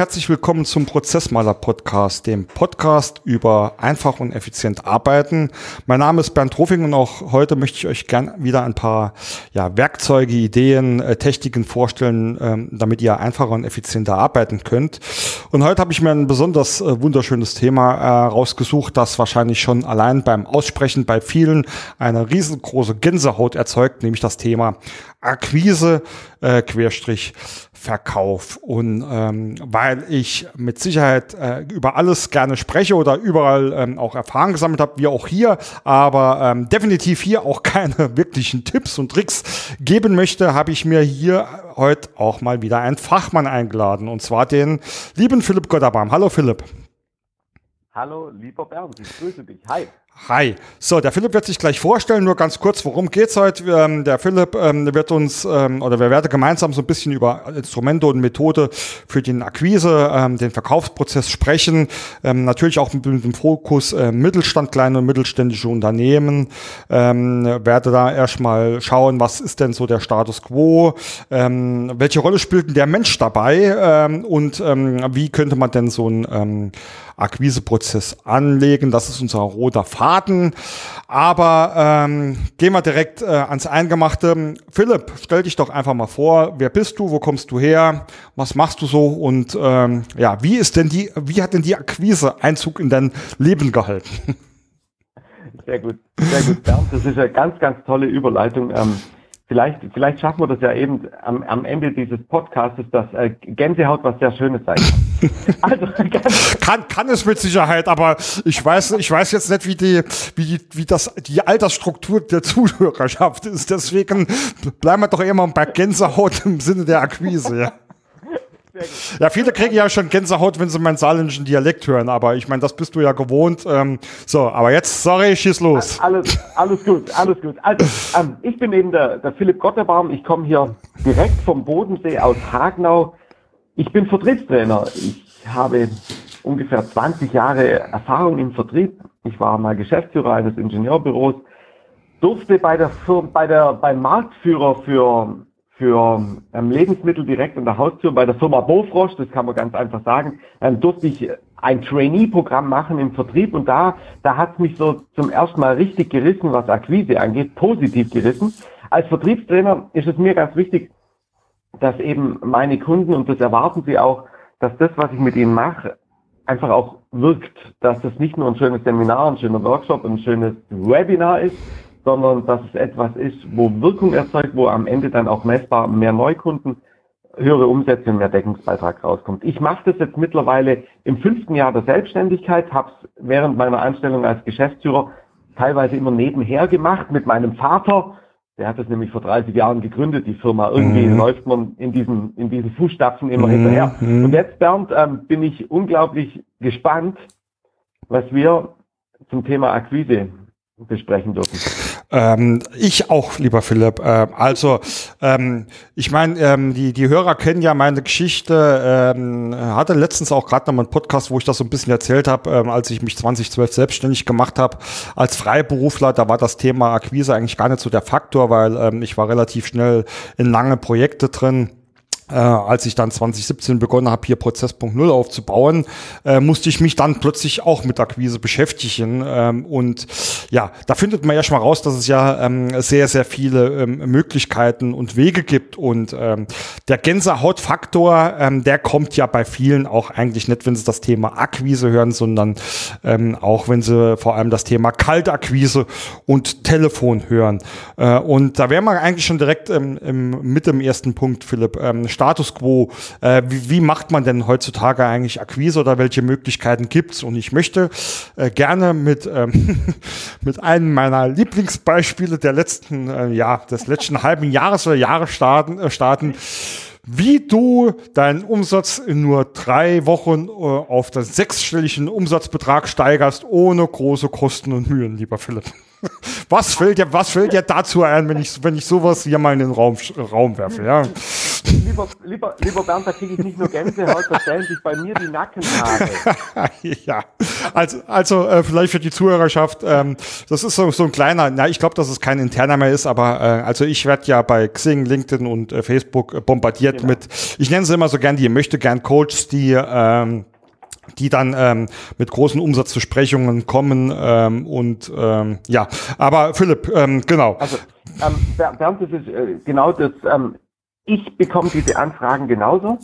Herzlich willkommen zum Prozessmaler Podcast, dem Podcast über einfach und effizient arbeiten. Mein Name ist Bernd Rofing und auch heute möchte ich euch gern wieder ein paar ja, Werkzeuge, Ideen, äh, Techniken vorstellen, ähm, damit ihr einfacher und effizienter arbeiten könnt. Und heute habe ich mir ein besonders äh, wunderschönes Thema äh, rausgesucht, das wahrscheinlich schon allein beim Aussprechen bei vielen eine riesengroße Gänsehaut erzeugt, nämlich das Thema Akquise, äh, Querstrich Verkauf. Und ähm, weil ich mit Sicherheit äh, über alles gerne spreche oder überall ähm, auch Erfahrungen gesammelt habe, wie auch hier, aber ähm, definitiv hier auch keine wirklichen Tipps und Tricks geben möchte, habe ich mir hier heute auch mal wieder einen Fachmann eingeladen, und zwar den lieben Philipp Gotterbaum. Hallo Philipp. Hallo, lieber Bernd, ich grüße dich. Hi. Hi. So, der Philipp wird sich gleich vorstellen, nur ganz kurz, worum geht's heute? Ähm, der Philipp ähm, wird uns, ähm, oder wir werden gemeinsam so ein bisschen über Instrumente und Methode für den Akquise, ähm, den Verkaufsprozess sprechen. Ähm, natürlich auch mit, mit dem Fokus äh, Mittelstand, kleine und mittelständische Unternehmen. Werde da erstmal schauen, was ist denn so der Status quo? Welche Rolle spielt denn der Mensch dabei? Und wie könnte man denn so ein ähm, Akquiseprozess anlegen? Das ist unser roter Faden. Daten. Aber ähm, gehen wir direkt äh, ans Eingemachte. Philipp, stell dich doch einfach mal vor. Wer bist du? Wo kommst du her? Was machst du so? Und ähm, ja, wie ist denn die, wie hat denn die Akquise Einzug in dein Leben gehalten? Sehr gut, sehr gut, Bernd. Das ist eine ganz, ganz tolle Überleitung. Ähm, Vielleicht, vielleicht schaffen wir das ja eben am, am Ende dieses Podcasts, dass äh, Gänsehaut was sehr Schönes sein kann. also, kann. Kann es mit Sicherheit, aber ich weiß, ich weiß jetzt nicht, wie die, wie die, wie das, die Altersstruktur der Zuhörerschaft ist. Deswegen bleiben wir doch immer bei Gänsehaut im Sinne der Akquise. Ja. Ja, viele kriegen ja schon Gänsehaut, wenn sie meinen saarländischen Dialekt hören, aber ich meine, das bist du ja gewohnt. Ähm, so, aber jetzt, sorry, schieß los. Alles, alles gut, alles gut. Also, ähm, ich bin eben der, der Philipp Gotterbaum. Ich komme hier direkt vom Bodensee aus Hagenau. Ich bin Vertriebstrainer. Ich habe ungefähr 20 Jahre Erfahrung im Vertrieb. Ich war mal Geschäftsführer eines Ingenieurbüros, durfte bei der, bei der, beim Marktführer für für ähm, Lebensmittel direkt an der Haustür bei der Firma Bofrosch, das kann man ganz einfach sagen, ähm, durfte ich ein Trainee-Programm machen im Vertrieb und da, da hat es mich so zum ersten Mal richtig gerissen, was Akquise angeht, positiv gerissen. Als Vertriebstrainer ist es mir ganz wichtig, dass eben meine Kunden, und das erwarten sie auch, dass das, was ich mit ihnen mache, einfach auch wirkt, dass das nicht nur ein schönes Seminar, ein schöner Workshop, ein schönes Webinar ist, sondern dass es etwas ist, wo Wirkung erzeugt, wo am Ende dann auch messbar mehr Neukunden, höhere Umsätze und mehr Deckungsbeitrag rauskommt. Ich mache das jetzt mittlerweile im fünften Jahr der Selbstständigkeit, habe es während meiner Anstellung als Geschäftsführer teilweise immer nebenher gemacht mit meinem Vater. Der hat das nämlich vor 30 Jahren gegründet, die Firma. Irgendwie mhm. läuft man in diesen, in diesen Fußstapfen immer mhm. hinterher. Und jetzt, Bernd, ähm, bin ich unglaublich gespannt, was wir zum Thema Akquise besprechen dürfen. Ähm, ich auch, lieber Philipp. Äh, also, ähm, ich meine, ähm, die, die Hörer kennen ja meine Geschichte. Ähm, hatte letztens auch gerade noch mal einen Podcast, wo ich das so ein bisschen erzählt habe, ähm, als ich mich 2012 selbstständig gemacht habe als Freiberufler. Da war das Thema Akquise eigentlich gar nicht so der Faktor, weil ähm, ich war relativ schnell in lange Projekte drin äh, als ich dann 2017 begonnen habe, hier Prozess.0 aufzubauen, äh, musste ich mich dann plötzlich auch mit Akquise beschäftigen. Ähm, und ja, da findet man ja schon mal raus, dass es ja ähm, sehr, sehr viele ähm, Möglichkeiten und Wege gibt. Und ähm, der Gänsehautfaktor, ähm, der kommt ja bei vielen auch eigentlich nicht, wenn sie das Thema Akquise hören, sondern ähm, auch wenn sie vor allem das Thema Kaltakquise und Telefon hören. Äh, und da wären wir eigentlich schon direkt ähm, im, mit dem ersten Punkt, Philipp. Ähm, Status quo. Äh, wie, wie, macht man denn heutzutage eigentlich Akquise oder welche Möglichkeiten gibt's? Und ich möchte äh, gerne mit, ähm, mit einem meiner Lieblingsbeispiele der letzten, äh, ja, des letzten halben Jahres oder Jahre starten, äh, starten wie du deinen Umsatz in nur drei Wochen äh, auf den sechsstelligen Umsatzbetrag steigerst, ohne große Kosten und Mühen, lieber Philipp. Was fällt dir, was fällt dir dazu ein, wenn ich, wenn ich sowas hier mal in den Raum, Raum werfe, ja? Lieber, lieber, lieber Bernd, da kriege ich nicht nur Gänsehaut, da stellen sich bei mir die Nackenhaare. ja, also, also äh, vielleicht für die Zuhörerschaft, ähm, das ist so, so ein kleiner, na, ich glaube, dass es kein interner mehr ist, aber äh, also ich werde ja bei Xing, LinkedIn und äh, Facebook äh, bombardiert genau. mit, ich nenne sie immer so gern die möchte gern Coaches, die ähm, die dann ähm, mit großen Umsatzversprechungen kommen ähm, und ähm, ja, aber Philipp, ähm, genau. Also ähm, Bernd, das ist äh, genau das. Ähm, ich bekomme diese Anfragen genauso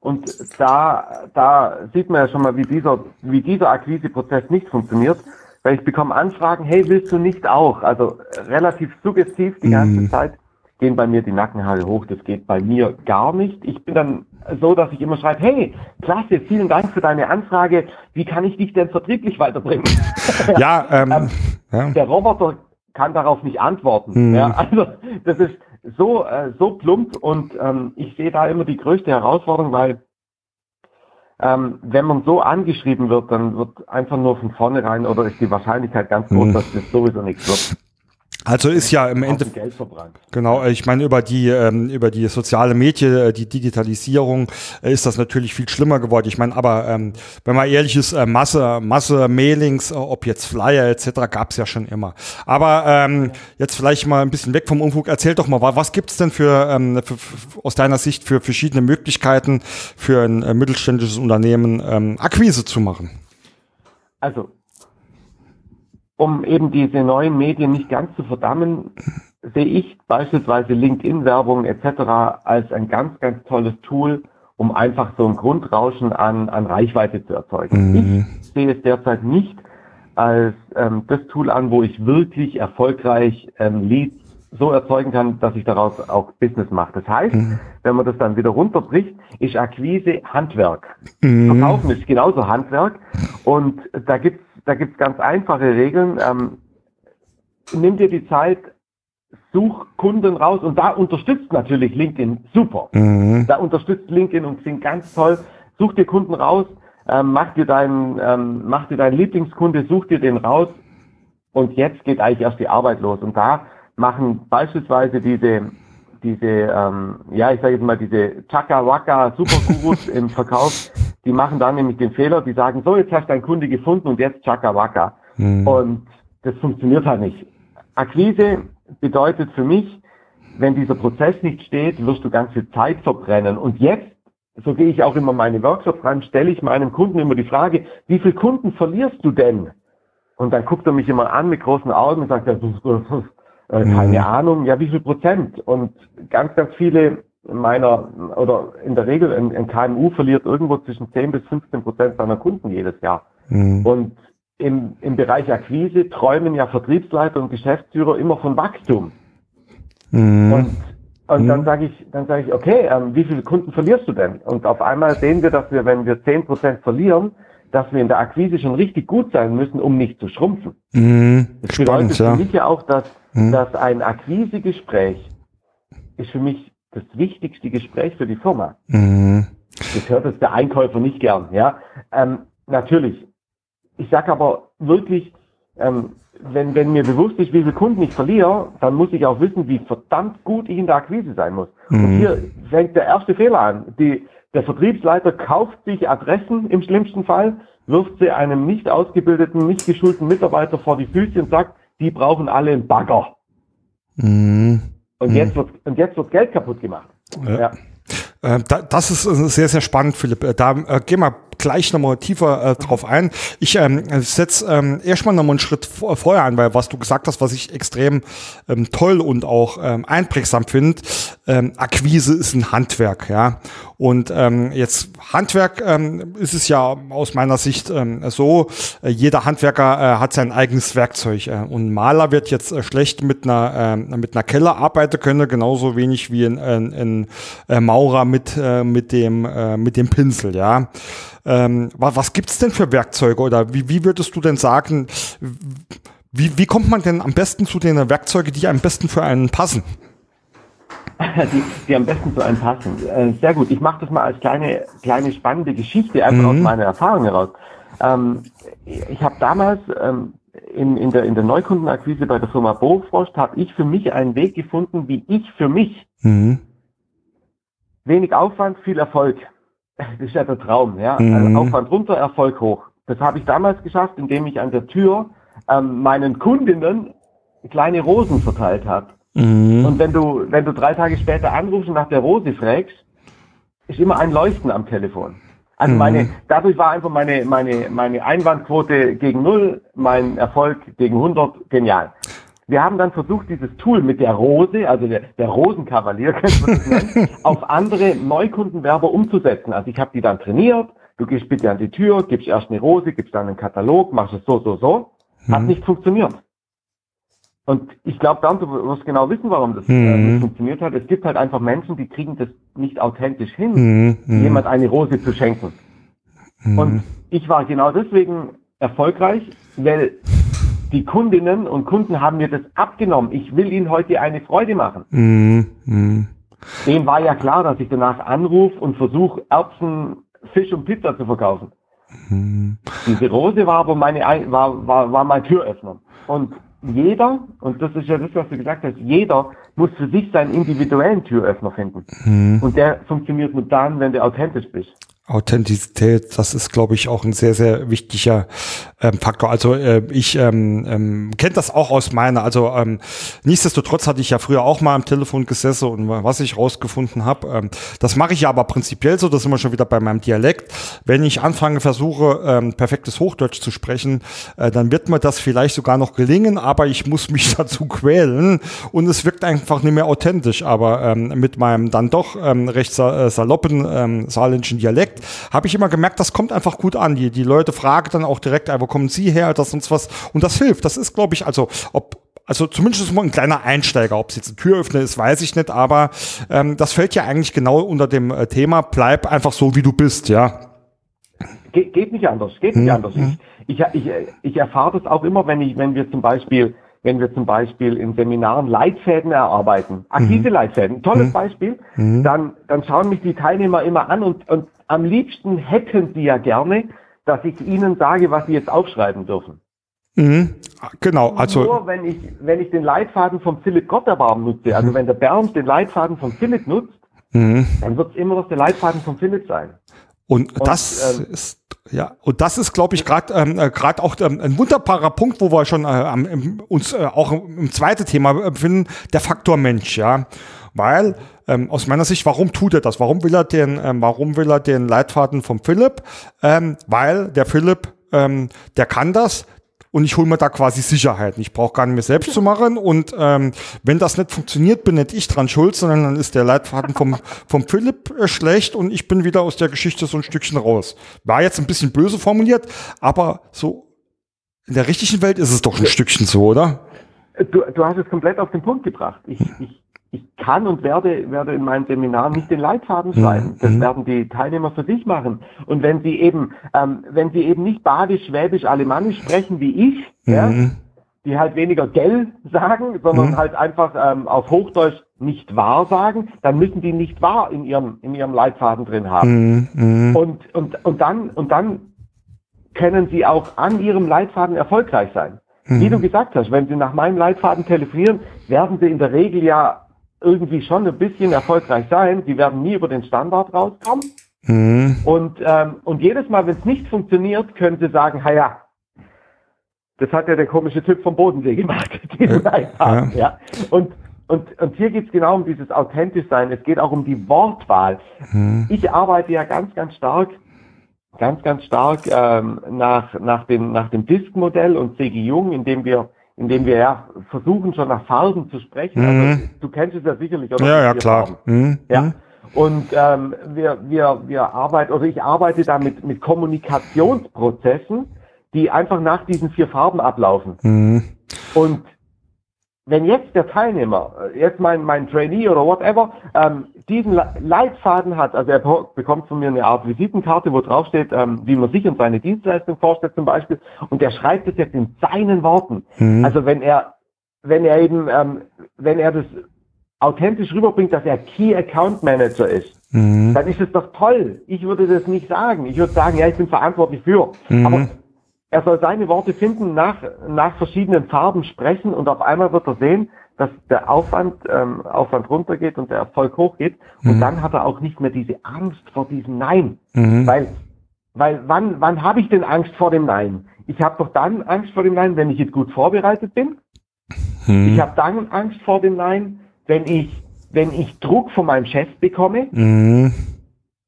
und da da sieht man ja schon mal, wie dieser wie dieser Akquiseprozess nicht funktioniert, weil ich bekomme Anfragen, hey, willst du nicht auch? Also relativ suggestiv die ganze mm. Zeit gehen bei mir die Nackenhaare hoch. Das geht bei mir gar nicht. Ich bin dann so, dass ich immer schreibe, hey, klasse, vielen Dank für deine Anfrage. Wie kann ich dich denn vertrieblich weiterbringen? Ja, ähm, ähm, ja. der Roboter kann darauf nicht antworten. Mhm. Ja, also das ist so äh, so plump und ähm, ich sehe da immer die größte Herausforderung, weil ähm, wenn man so angeschrieben wird, dann wird einfach nur von vornherein oder ist die Wahrscheinlichkeit ganz groß, mhm. dass das sowieso nichts wird. Also ist ja im Endeffekt genau. Ich meine über die ähm, über die soziale Medien, äh, die Digitalisierung äh, ist das natürlich viel schlimmer geworden. Ich meine, aber ähm, wenn man ehrlich ist, äh, Masse Masse Mailings, äh, ob jetzt Flyer etc. gab es ja schon immer. Aber ähm, jetzt vielleicht mal ein bisschen weg vom Unfug. Erzähl doch mal, was gibt's denn für, ähm, für, für aus deiner Sicht für verschiedene Möglichkeiten für ein äh, mittelständisches Unternehmen ähm, Akquise zu machen? Also um eben diese neuen Medien nicht ganz zu verdammen, sehe ich beispielsweise LinkedIn-Werbung etc. als ein ganz, ganz tolles Tool, um einfach so ein Grundrauschen an, an Reichweite zu erzeugen. Mhm. Ich sehe es derzeit nicht als ähm, das Tool an, wo ich wirklich erfolgreich ähm, Leads so erzeugen kann, dass ich daraus auch Business mache. Das heißt, mhm. wenn man das dann wieder runterbricht, ist Akquise Handwerk. Mhm. Verkaufen ist genauso Handwerk. Und da gibt's da gibt's ganz einfache Regeln. Ähm, nimm dir die Zeit, such Kunden raus und da unterstützt natürlich LinkedIn super. Mhm. Da unterstützt LinkedIn und sind ganz toll. Such dir Kunden raus, ähm, mach dir deinen, ähm, mach dir deinen Lieblingskunde, such dir den raus und jetzt geht eigentlich erst die Arbeit los. Und da machen beispielsweise diese diese, ähm, ja, ich sage jetzt mal, diese Chaka-Waka Supergurus im Verkauf, die machen dann nämlich den Fehler, die sagen, so, jetzt hast du einen Kunde gefunden und jetzt Chaka-Waka. Mhm. Und das funktioniert halt nicht. Akquise bedeutet für mich, wenn dieser Prozess nicht steht, wirst du ganz viel Zeit verbrennen. Und jetzt, so gehe ich auch immer meine Workshops rein, stelle ich meinem Kunden immer die Frage, wie viele Kunden verlierst du denn? Und dann guckt er mich immer an mit großen Augen und sagt, ja, äh, keine mhm. Ahnung, ja, wie viel Prozent? Und ganz, ganz viele meiner, oder in der Regel ein, ein KMU verliert irgendwo zwischen 10 bis 15 Prozent seiner Kunden jedes Jahr. Mhm. Und im, im Bereich Akquise träumen ja Vertriebsleiter und Geschäftsführer immer von Wachstum. Mhm. Und, und mhm. dann sage ich, dann sage ich, okay, ähm, wie viele Kunden verlierst du denn? Und auf einmal sehen wir, dass wir, wenn wir 10 Prozent verlieren, dass wir in der Akquise schon richtig gut sein müssen, um nicht zu schrumpfen. Mhm. Das bedeutet Spannend, für mich ja auch, dass, mhm. dass ein Akquisegespräch ist für mich das wichtigste Gespräch für die Firma. Mhm. Das hört jetzt der Einkäufer nicht gern, ja. Ähm, natürlich. Ich sage aber wirklich, ähm, wenn, wenn mir bewusst ist, wie viele Kunden ich verliere, dann muss ich auch wissen, wie verdammt gut ich in der Akquise sein muss. Mhm. Und hier fängt der erste Fehler an. Die, der Vertriebsleiter kauft sich Adressen im schlimmsten Fall, wirft sie einem nicht ausgebildeten, nicht geschulten Mitarbeiter vor die Füße und sagt, die brauchen alle einen Bagger. Mhm. Und, jetzt wird, und jetzt wird Geld kaputt gemacht. Ja. ja. Äh, das ist sehr, sehr spannend, Philipp. Äh, da äh, gehen wir gleich nochmal tiefer äh, drauf ein. Ich ähm, setze ähm, erstmal nochmal einen Schritt vor, vorher an, weil was du gesagt hast, was ich extrem ähm, toll und auch ähm, einprägsam finde, ähm, Akquise ist ein Handwerk, ja. Und ähm, jetzt Handwerk ähm, ist es ja aus meiner Sicht ähm, so, äh, jeder Handwerker äh, hat sein eigenes Werkzeug. Äh, und Maler wird jetzt äh, schlecht mit einer, äh, mit einer Kelle arbeiten können, genauso wenig wie ein, ein, ein äh, Maurer mit, äh, mit, dem, äh, mit dem Pinsel, ja. Ähm, was was gibt es denn für Werkzeuge oder wie, wie würdest du denn sagen, wie, wie kommt man denn am besten zu den Werkzeugen, die am besten für einen passen? Die, die am besten zu einem passen. Äh, sehr gut. Ich mache das mal als kleine, kleine spannende Geschichte einfach mhm. aus meiner Erfahrung heraus. Ähm, ich habe damals ähm, in, in, der, in der Neukundenakquise bei der Firma Bofrost habe ich für mich einen Weg gefunden, wie ich für mich mhm wenig Aufwand, viel Erfolg. Das ist ja der Traum, ja. Mhm. Also Aufwand runter, Erfolg hoch. Das habe ich damals geschafft, indem ich an der Tür ähm, meinen Kundinnen kleine Rosen verteilt habe. Mhm. Und wenn du, wenn du drei Tage später anrufst und nach der Rose fragst, ist immer ein Leuchten am Telefon. Also Mhm. meine, dadurch war einfach meine, meine, meine Einwandquote gegen null, mein Erfolg gegen 100 genial. Wir haben dann versucht, dieses Tool mit der Rose, also der, der Rosenkavalier, könnte man das nennen, auf andere Neukundenwerber umzusetzen. Also ich habe die dann trainiert. Du gehst bitte an die Tür, gibst erst eine Rose, gibst dann einen Katalog, machst es so, so, so. Hat Mhm. nicht funktioniert. Und ich glaube, du wirst genau wissen, warum das äh, Mhm. nicht funktioniert hat. Es gibt halt einfach Menschen, die kriegen das nicht authentisch hin, Mhm. Mhm. jemand eine Rose zu schenken. Mhm. Und ich war genau deswegen erfolgreich, weil die Kundinnen und Kunden haben mir das abgenommen. Ich will ihnen heute eine Freude machen. Mhm. Mhm. Dem war ja klar, dass ich danach anrufe und versuche, Erbsen, Fisch und Pizza zu verkaufen. Mhm. Diese Rose war aber meine, Ein- war, war, war mein Türöffner. Und jeder, und das ist ja das, was du gesagt hast, jeder muss für sich seinen individuellen Türöffner finden. Mhm. Und der funktioniert nur dann, wenn du authentisch bist. Authentizität, das ist, glaube ich, auch ein sehr, sehr wichtiger ähm, Faktor. Also äh, ich ähm, ähm, kenne das auch aus meiner, also ähm, nichtsdestotrotz hatte ich ja früher auch mal am Telefon gesessen und was ich rausgefunden habe, ähm, das mache ich ja aber prinzipiell so, das sind wir schon wieder bei meinem Dialekt. Wenn ich anfange, versuche, ähm, perfektes Hochdeutsch zu sprechen, äh, dann wird mir das vielleicht sogar noch gelingen, aber ich muss mich dazu quälen und es wirkt einfach nicht mehr authentisch. Aber ähm, mit meinem dann doch ähm, recht sa äh, saloppen ähm, saarländischen Dialekt habe ich immer gemerkt, das kommt einfach gut an. Die, die Leute fragen dann auch direkt, wo kommen Sie her, das und was. Und das hilft. Das ist, glaube ich, also ob also zumindest ist mal ein kleiner Einsteiger. Ob es jetzt ein Türöffner ist, weiß ich nicht, aber ähm, das fällt ja eigentlich genau unter dem äh, Thema, bleib einfach so, wie du bist, ja. Ge geht nicht anders, geht nicht anders. Ich, ich, ich, ich erfahre das auch immer, wenn ich, wenn wir zum Beispiel, wenn wir zum Beispiel in Seminaren Leitfäden erarbeiten, Akquise-Leitfäden, tolles Beispiel, dann, dann schauen mich die Teilnehmer immer an und, und am liebsten hätten sie ja gerne, dass ich ihnen sage, was sie jetzt aufschreiben dürfen. Mhm. Genau, also Nur wenn ich, wenn ich den Leitfaden vom Philipp Gotterbaum nutze, also wenn der Bernd den Leitfaden vom Philipp nutzt, mhm. dann wird es immer noch der Leitfaden vom Philipp sein. Und, das ähm, ist ja und das ist, glaube ich, gerade ähm, äh, gerade auch ähm, ein wunderbarer Punkt, wo wir schon äh, am, im, uns äh, auch im, im zweiten Thema befinden, der Faktor Mensch, ja, weil ähm, aus meiner Sicht, warum tut er das? Warum will er den, ähm, warum will er den Leitfaden vom Philipp? Ähm, weil der Philipp, ähm, der kann das, und ich hole mir da quasi Sicherheit. Ich brauche gar nicht mehr selbst zu machen. Und ähm, wenn das nicht funktioniert, bin nicht ich dran schuld, sondern dann ist der Leitfaden vom, vom Philipp äh, schlecht und ich bin wieder aus der Geschichte so ein Stückchen raus. War jetzt ein bisschen böse formuliert, aber so in der richtigen Welt ist es doch ein Stückchen so, oder? Du, du hast es komplett auf den Punkt gebracht. Ich, ich, ich kann und werde, werde in meinem Seminar nicht den Leitfaden schreiben. Das werden die Teilnehmer für sich machen. Und wenn sie eben, ähm, wenn sie eben nicht Badisch, Schwäbisch, Alemannisch sprechen wie ich, ja, die halt weniger gell sagen, sondern halt einfach ähm, auf Hochdeutsch nicht wahr sagen, dann müssen die nicht wahr in ihrem, in ihrem Leitfaden drin haben. Mhm. Und, und, und dann, und dann können sie auch an ihrem Leitfaden erfolgreich sein. Wie du gesagt hast, wenn sie nach meinem Leitfaden telefonieren, werden sie in der Regel ja irgendwie schon ein bisschen erfolgreich sein. Sie werden nie über den Standard rauskommen. Mhm. Und, ähm, und jedes Mal, wenn es nicht funktioniert, können sie sagen, ha ja, das hat ja der komische Typ vom Bodensee gemacht, diesen Leitfaden. Ja. Und, und, und hier geht es genau um dieses authentisch sein. Es geht auch um die Wortwahl. Ich arbeite ja ganz, ganz stark, ganz, ganz stark ähm, nach, nach dem, nach dem Disk-Modell und C.G. Jung, indem wir, indem wir ja versuchen, schon nach Farben zu sprechen. Also, du kennst es ja sicherlich, oder? Ja, ja, klar. Mhm. Ja. Und ähm, wir, wir, wir arbeiten, oder ich arbeite da mit, mit Kommunikationsprozessen, die einfach nach diesen vier Farben ablaufen. Mhm. Und wenn jetzt der Teilnehmer, äh, jetzt mein, mein Trainee oder whatever, ähm, diesen Le- Leitfaden hat, also er be- bekommt von mir eine Art Visitenkarte, wo drauf steht, ähm, wie man sich und seine Dienstleistung vorstellt zum Beispiel, und der schreibt es jetzt in seinen Worten. Also wenn er, wenn er eben, ähm, wenn er das authentisch rüberbringt, dass er Key Account Manager ist, dann ist es doch toll. Ich würde das nicht sagen. Ich würde sagen, ja, ich bin verantwortlich für. Aber er soll seine Worte finden, nach, nach verschiedenen Farben sprechen und auf einmal wird er sehen, dass der Aufwand, ähm, Aufwand runtergeht und der Erfolg hochgeht. Und Mhm. dann hat er auch nicht mehr diese Angst vor diesem Nein. Mhm. Weil, weil wann, wann habe ich denn Angst vor dem Nein? Ich habe doch dann Angst vor dem Nein, wenn ich jetzt gut vorbereitet bin. Mhm. Ich habe dann Angst vor dem Nein, wenn ich, wenn ich Druck von meinem Chef bekomme. Mhm.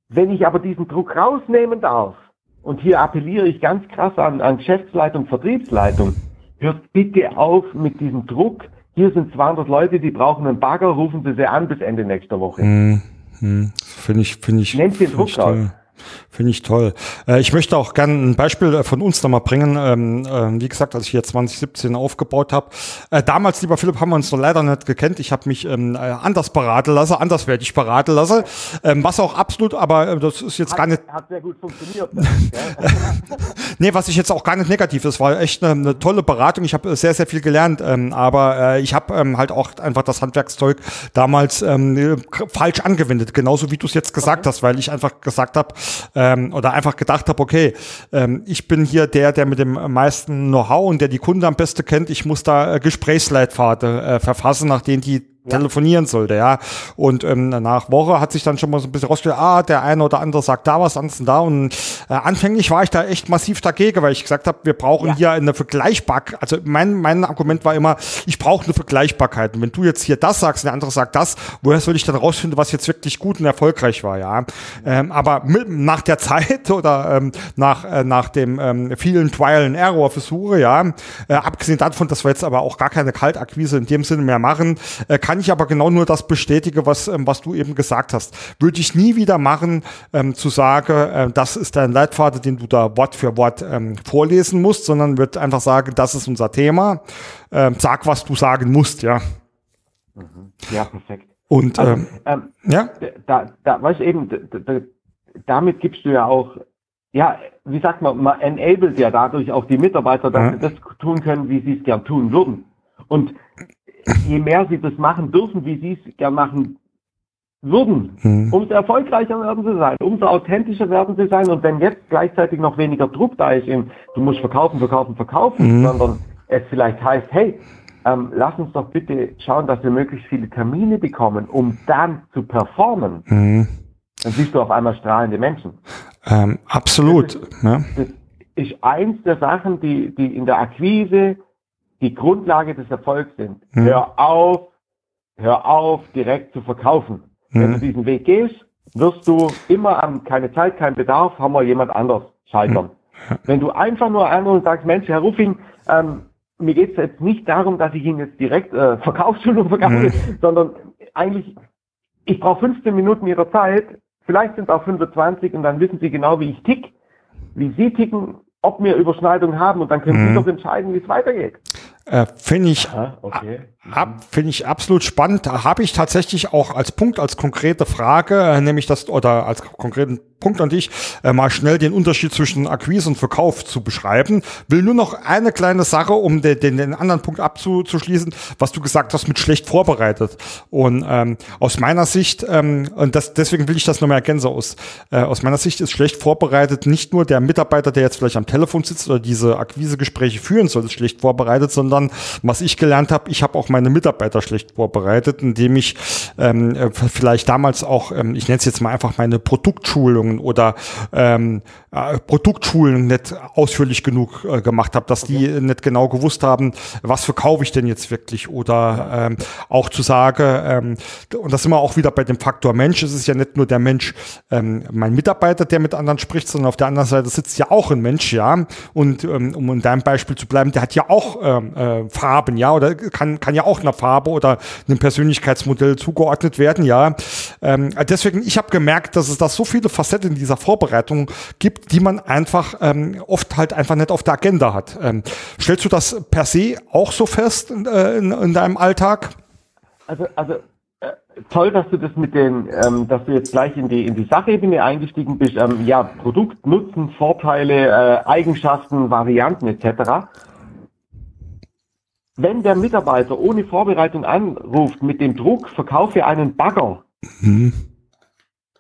Wenn ich aber diesen Druck rausnehmen darf, und hier appelliere ich ganz krass an, an Geschäftsleitung, Vertriebsleitung, hört bitte auf mit diesem Druck. Hier sind 200 Leute, die brauchen einen Bagger, rufen Sie sie an bis Ende nächster Woche. Mhm. Mhm. Finde ich, finde ich. Nennt den Druck toll. Finde ich toll. Äh, ich möchte auch gerne ein Beispiel äh, von uns nochmal bringen. Ähm, äh, wie gesagt, als ich hier 2017 aufgebaut habe. Äh, damals, lieber Philipp, haben wir uns noch leider nicht gekannt. Ich habe mich ähm, äh, anders beraten lassen, anderswertig beraten lassen. Ähm, was auch absolut, aber das ist jetzt gar nicht Hat, hat sehr gut funktioniert. ja. Nee, was ich jetzt auch gar nicht negativ ist, war echt eine, eine tolle Beratung. Ich habe sehr, sehr viel gelernt, ähm, aber ich habe ähm, halt auch einfach das Handwerkszeug damals ähm, falsch angewendet, genauso wie du es jetzt gesagt hast, weil ich einfach gesagt habe ähm, oder einfach gedacht habe, okay, ähm, ich bin hier der, der mit dem meisten Know-how und der die Kunden am besten kennt. Ich muss da äh, Gesprächsleitfaden äh, verfassen, nach denen die telefonieren sollte, ja. Und ähm, nach Woche hat sich dann schon mal so ein bisschen rausgestellt, ah, der eine oder andere sagt da was, anderes da. Und äh, anfänglich war ich da echt massiv dagegen, weil ich gesagt habe, wir brauchen Ja. hier eine Vergleichbarkeit. Also mein, mein Argument war immer, ich brauche eine Vergleichbarkeit. Und wenn du jetzt hier das sagst und der andere sagt das, woher soll ich dann rausfinden, was jetzt wirklich gut und erfolgreich war, ja. Ähm, aber mit, nach der Zeit oder ähm, nach, äh, nach dem ähm, vielen Trial and Error Versuche, ja, äh, abgesehen davon, dass wir jetzt aber auch gar keine Kaltakquise in dem Sinne mehr machen, äh, kann ich aber genau nur das bestätigen, was, ähm, was du eben gesagt hast. Würde ich nie wieder machen, ähm, zu sagen, äh, das ist dein Leitfaden, den du da Wort für Wort ähm, vorlesen musst, sondern würde einfach sagen, das ist unser Thema. Ähm, sag, was du sagen musst, ja. ja, perfekt. Und Also, ähm, ähm, ja, da, da, weißt du eben, d- d- d- damit gibst du ja auch, ja, wie sagt man, man enabled ja dadurch auch die Mitarbeiter, dass Ja. sie das tun können, wie sie es gern tun würden. Und je mehr sie das machen dürfen, wie sie es gern machen würden, Mhm. umso erfolgreicher werden sie sein, umso authentischer werden sie sein. Und wenn jetzt gleichzeitig noch weniger Druck da ist, in, du musst verkaufen, verkaufen, verkaufen, Mhm. sondern es vielleicht heißt, hey, ähm, lass uns doch bitte schauen, dass wir möglichst viele Termine bekommen, um dann zu performen. Mhm. Dann siehst du auf einmal strahlende Menschen. ähm, absolut. Ja. Das ist eins der Sachen, die, die in der Akquise die Grundlage des Erfolgs sind. Mhm. Hör auf, hör auf, direkt zu verkaufen. Wenn Mhm. du diesen Weg gehst, wirst du immer am keine Zeit, kein Bedarf, haben wir jemand anders scheitern. Mhm. Wenn du einfach nur und sagst, Mensch, Herr Ruffing, ähm, mir geht es jetzt nicht darum, dass ich Ihnen jetzt direkt äh, Verkaufsschulung verkaufe, Mhm. sondern eigentlich, ich brauche 15 Minuten Ihrer Zeit, vielleicht sind es auch 25 und dann wissen Sie genau, wie ich tick, wie Sie ticken, ob wir Überschneidungen haben und dann können Mhm. Sie doch entscheiden, wie es weitergeht. Äh, Finde ich okay. Ab, finde ich absolut spannend. Da habe ich tatsächlich auch als Punkt, als konkrete Frage, äh, nämlich das, oder als konkreten Punkt an dich, äh, mal schnell den Unterschied zwischen Akquise und Verkauf zu beschreiben. Will nur noch eine kleine Sache, um den, den, den anderen Punkt abzuschließen, was du gesagt hast mit schlecht vorbereitet. Und ähm, aus meiner Sicht, ähm, und das, deswegen will ich das nochmal ergänzen, aus, äh, aus meiner Sicht ist schlecht vorbereitet nicht nur der Mitarbeiter, der jetzt vielleicht am Telefon sitzt oder diese Akquisegespräche führen soll, ist schlecht vorbereitet, sondern was ich gelernt habe, ich habe auch meine Mitarbeiter schlecht vorbereitet, indem ich ähm, äh, vielleicht damals auch, ähm, ich nenne es jetzt mal einfach meine Produktschulungen oder ähm, äh, Produktschulen nicht ausführlich genug äh, gemacht habe, dass die nicht genau gewusst haben, was verkaufe ich denn jetzt wirklich oder ähm, auch zu sagen, ähm, und das sind wir auch wieder bei dem Faktor Mensch, es ist ja nicht nur der Mensch, ähm, mein Mitarbeiter, der mit anderen spricht, sondern auf der anderen Seite sitzt ja auch ein Mensch, ja, und ähm, um in deinem Beispiel zu bleiben, der hat ja auch ähm, äh, Farben, ja, oder kann, kann ja auch einer Farbe oder einem Persönlichkeitsmodell zugeordnet werden, ja. Ähm, deswegen, ich habe gemerkt, dass es da so viele Facetten in dieser Vorbereitung gibt, die man einfach ähm, oft halt einfach nicht auf der Agenda hat. Ähm, stellst du das per se auch so fest in, äh, in, in deinem Alltag? Also, also äh, toll, dass du das mit den, ähm, dass du jetzt gleich in die in die Sachebene eingestiegen bist. Ähm, ja, Produkt, Nutzen, Vorteile, äh, Eigenschaften, Varianten etc. Wenn der Mitarbeiter ohne Vorbereitung anruft mit dem Druck, verkaufe einen Bagger, Mhm.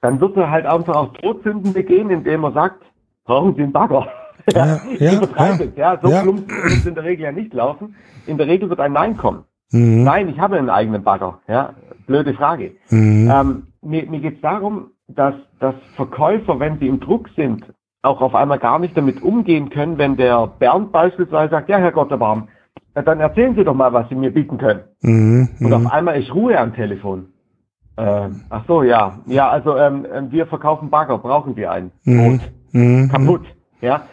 dann wird er halt einfach auch Todsünden begehen, indem er sagt, brauchen Sie einen Bagger. ja, ja, ja, ja, so ja. plump muss in der Regel ja nicht laufen. In der Regel wird ein Nein kommen. Mhm. Nein, ich habe einen eigenen Bagger. Ja, blöde Frage. Mhm. Ähm, mir mir geht es darum, dass, dass Verkäufer, wenn sie im Druck sind, auch auf einmal gar nicht damit umgehen können, wenn der Bernd beispielsweise sagt, ja, Herr Gotterbaum, dann erzählen Sie doch mal, was Sie mir bieten können. Mhm, und auf einmal ist Ruhe am Telefon. Ähm, ach so, ja. Ja, also ähm, ähm wir verkaufen Bagger, brauchen Sie einen. Mhm. Mhm. Kaputt. Ja.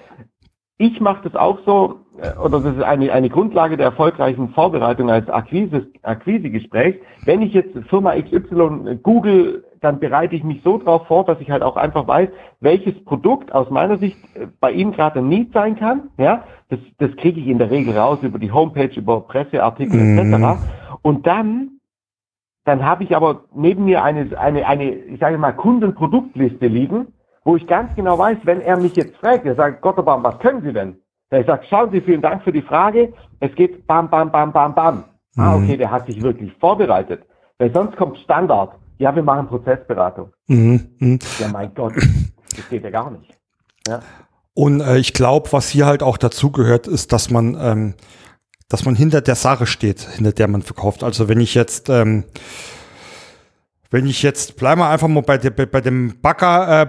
Ich mache das auch so, äh, oder das ist eine, eine Grundlage der erfolgreichen Vorbereitung als Akquise, Akquisegespräch. Wenn ich jetzt Firma XY google, dann bereite ich mich so darauf vor, dass ich halt auch einfach weiß, welches Produkt aus meiner Sicht äh, bei Ihnen gerade ein Need sein kann. Ja, das, das kriege ich in der Regel raus über die Homepage, über Presseartikel mhm. etc. Und dann dann habe ich aber neben mir eine, eine, eine, ich sage mal, Kundenproduktliste liegen, wo ich ganz genau weiß, wenn er mich jetzt fragt, er sagt, Gotterbaum, was können Sie denn? Ich sage, schauen Sie, vielen Dank für die Frage. Es geht bam, bam, bam, bam, bam. Ah, mhm. Ah, okay, der hat sich wirklich vorbereitet. Weil sonst kommt Standard. Ja, wir machen Prozessberatung. Mhm. Mhm. Ja, mein Gott, das geht ja gar nicht. Ja. Und äh, ich glaube, was hier halt auch dazu gehört, ist, dass man, ähm, dass man hinter der Sache steht, hinter der man verkauft. Also wenn ich jetzt ähm, wenn ich jetzt, bleiben wir einfach mal bei, de, bei dem Backer, äh,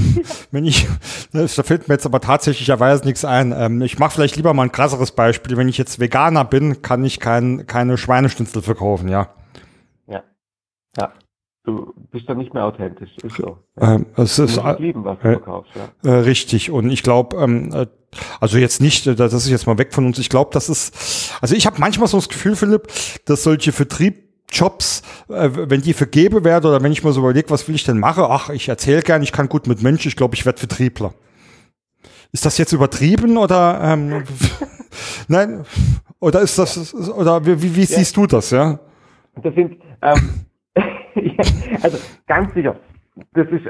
wenn ich, da fällt mir jetzt aber tatsächlicherweise nichts ein. Ähm, ich mache vielleicht lieber mal ein krasseres Beispiel. Wenn ich jetzt Veganer bin, kann ich kein, keine Schweineschnitzel verkaufen, ja. Ja. Ja. Du bist dann nicht mehr authentisch, ist so. Ja. Ähm, es ist, du lieben, was du äh, verkaufst, ja. Äh, richtig. Und ich glaube, ähm, äh, also jetzt nicht, äh, das ist jetzt mal weg von uns. Ich glaube, das ist, also ich habe manchmal so das Gefühl, Philipp, dass solche Vertrieb Jobs, äh, wenn die vergebe werde oder wenn ich mir so überlege, was will ich denn machen? Ach, ich erzähle gern, ich kann gut mit Menschen, ich glaube, ich werde Vertriebler. Ist das jetzt übertrieben oder ähm, nein? Oder ist das oder wie, wie, wie ja. siehst du das, ja? Das sind ähm, also ganz sicher, das ist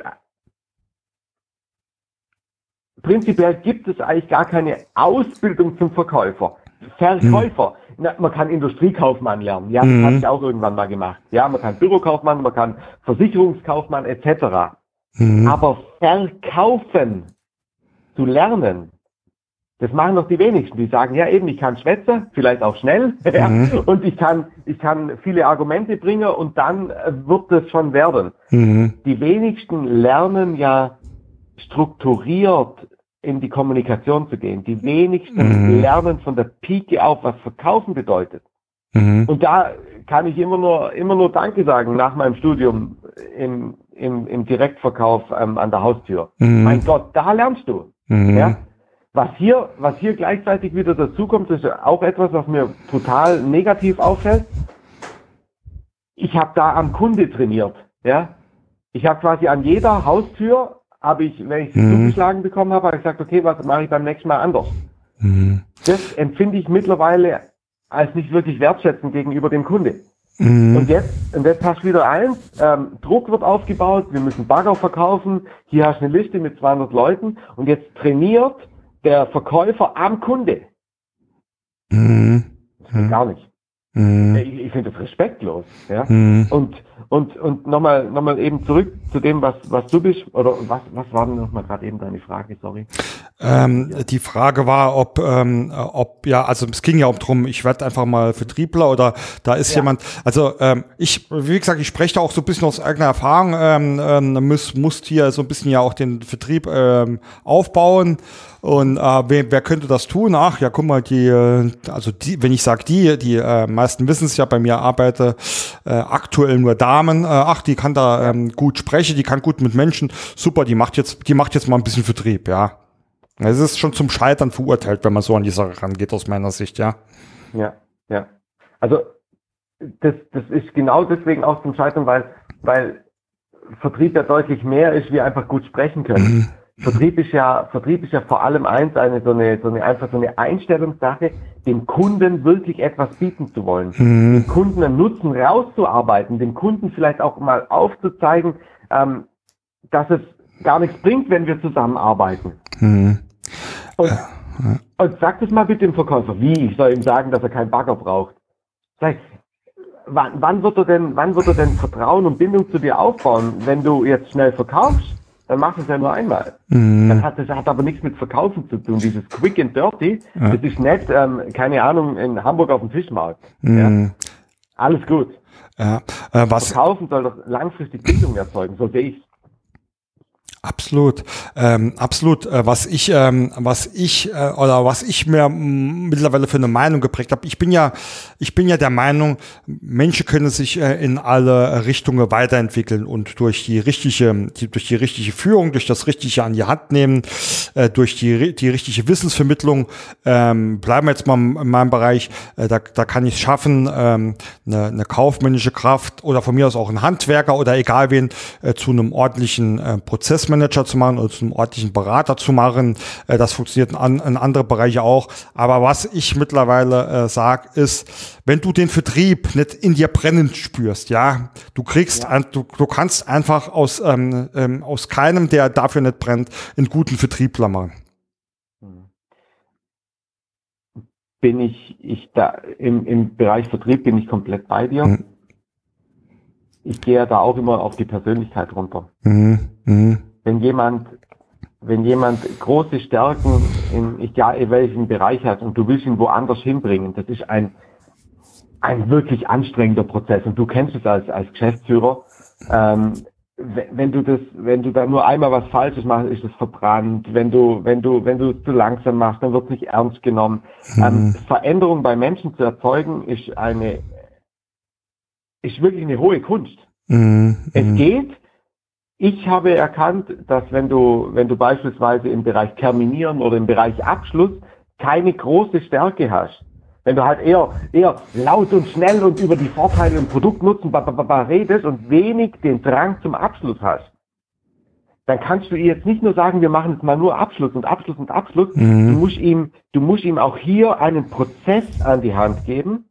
prinzipiell gibt es eigentlich gar keine Ausbildung zum Verkäufer. Verkäufer. Hm. Na, man kann Industriekaufmann lernen. Ja, das mhm. habe ich auch irgendwann mal gemacht. Ja, man kann Bürokaufmann, man kann Versicherungskaufmann etc. Mhm. Aber verkaufen zu lernen, das machen doch die wenigsten. Die sagen, ja eben, ich kann schwätzen, vielleicht auch schnell, mhm. und ich kann, ich kann viele Argumente bringen und dann äh, wird es schon werden. Mhm. Die wenigsten lernen ja strukturiert in die Kommunikation zu gehen. Die wenigsten mhm. lernen von der Pike auf, was Verkaufen bedeutet. Mhm. Und da kann ich immer nur, immer nur Danke sagen nach meinem Studium im, im, im Direktverkauf ähm, an der Haustür. Mhm. Mein Gott, da lernst du. Mhm. Ja? Was hier, was hier gleichzeitig wieder dazukommt, ist auch etwas, was mir total negativ auffällt. Ich habe da am Kunde trainiert. Ja? Ich habe quasi an jeder Haustür habe ich, wenn ich mhm. zugeschlagen bekommen habe, habe ich gesagt, okay, was mache ich beim nächsten Mal anders? Mhm. Das empfinde ich mittlerweile als nicht wirklich wertschätzend gegenüber dem Kunde. Mhm. Und jetzt, und jetzt hast du wieder eins, ähm, Druck wird aufgebaut, wir müssen Bagger verkaufen, hier hast du eine Liste mit 200 Leuten und jetzt trainiert der Verkäufer am Kunde. Mhm. Das geht mhm. gar nicht. Mhm. Ich, ich finde das respektlos. Ja? Mhm. Und, und, und nochmal noch mal eben zurück zu dem, was, was du bist, oder was, was war denn nochmal gerade eben deine Frage, sorry? Ähm, ja. Die Frage war, ob, ähm, ob, ja, also es ging ja auch drum, ich werde einfach mal Vertriebler oder da ist ja. jemand, also ähm, ich, wie gesagt, ich spreche auch so ein bisschen aus eigener Erfahrung, ähm, ähm, muss, muss hier so ein bisschen ja auch den Vertrieb ähm, aufbauen und äh, wer, wer könnte das tun? Ach ja, guck mal, die, äh, also die, wenn ich sage die, die äh, meisten wissen es ja, bei mir arbeite äh, aktuell nur Damen. Äh, ach, die kann da ähm, gut sprechen, die kann gut mit Menschen. Super, die macht jetzt, die macht jetzt mal ein bisschen Vertrieb, ja. Es ist schon zum Scheitern verurteilt, wenn man so an die Sache rangeht, aus meiner Sicht, ja. Ja, ja. Also das, das ist genau deswegen auch zum Scheitern, weil, weil Vertrieb ja deutlich mehr ist, wie einfach gut sprechen können. Vertrieb ist ja, Vertrieb ist ja vor allem eins, eine, so eine, so eine, einfach so eine Einstellungssache, dem Kunden wirklich etwas bieten zu wollen, mhm. dem Kunden einen Nutzen rauszuarbeiten, dem Kunden vielleicht auch mal aufzuzeigen, ähm, dass es gar nichts bringt, wenn wir zusammenarbeiten. Mhm. Und, und sag das mal bitte dem Verkäufer, wie? Ich soll ihm sagen, dass er keinen Bagger braucht. Sag, wann, wann wird er denn, wann wird er denn Vertrauen und Bindung zu dir aufbauen, wenn du jetzt schnell verkaufst? Dann machst du es ja nur einmal. Mhm. Das, hat, das hat aber nichts mit Verkaufen zu tun. Dieses Quick and Dirty, ja. das ist nicht, ähm, keine Ahnung, in Hamburg auf dem Fischmarkt. Mhm. Ja. Alles gut. Ja. Äh, was Verkaufen soll doch langfristig Bildung erzeugen, so sehe ich Absolut, ähm, absolut. Äh, was ich, ähm, was ich äh, oder was ich mir mittlerweile für eine Meinung geprägt habe. Ich bin ja, ich bin ja der Meinung, Menschen können sich äh, in alle Richtungen weiterentwickeln und durch die richtige, die, durch die richtige Führung, durch das richtige an die Hand nehmen, äh, durch die die richtige Wissensvermittlung. Ähm, bleiben wir jetzt mal in meinem Bereich. Äh, da, da kann ich es schaffen, ähm, eine, eine kaufmännische Kraft oder von mir aus auch ein Handwerker oder egal wen äh, zu einem ordentlichen äh, Prozess Manager zu machen oder zum ordentlichen Berater zu machen. Äh, das funktioniert in, in andere Bereiche auch. Aber was ich mittlerweile äh, sage, ist, wenn du den Vertrieb nicht in dir brennend spürst, ja, du kriegst, ja. Ein, du, du kannst einfach aus, ähm, ähm, aus keinem, der dafür nicht brennt, einen guten Vertriebler machen. Bin ich, ich da im, im Bereich Vertrieb bin ich komplett bei dir. Hm ich gehe da auch immer auf die Persönlichkeit runter. Mhm. Mhm wenn jemand, wenn jemand große Stärken in egal in welchem Bereich hat und du willst ihn woanders hinbringen, das ist ein, ein wirklich anstrengender Prozess und du kennst es als, als Geschäftsführer. Ähm, wenn du das, wenn du da nur einmal was Falsches machst, ist es verbrannt. Wenn du, wenn du, wenn du zu langsam machst, dann wird es nicht ernst genommen. Mhm. Ähm, Veränderung bei Menschen zu erzeugen, ist eine, ist wirklich eine hohe Kunst. Mhm. Es mhm. geht, ich habe erkannt, dass wenn du, wenn du beispielsweise im Bereich Terminieren oder im Bereich Abschluss keine große Stärke hast, wenn du halt eher, eher laut und schnell und über die Vorteile und Produktnutzen redest und wenig den Drang zum Abschluss hast, dann kannst du jetzt nicht nur sagen, wir machen jetzt mal nur Abschluss und Abschluss und Abschluss. Mhm. Du musst ihm, du musst ihm auch hier einen Prozess an die Hand geben,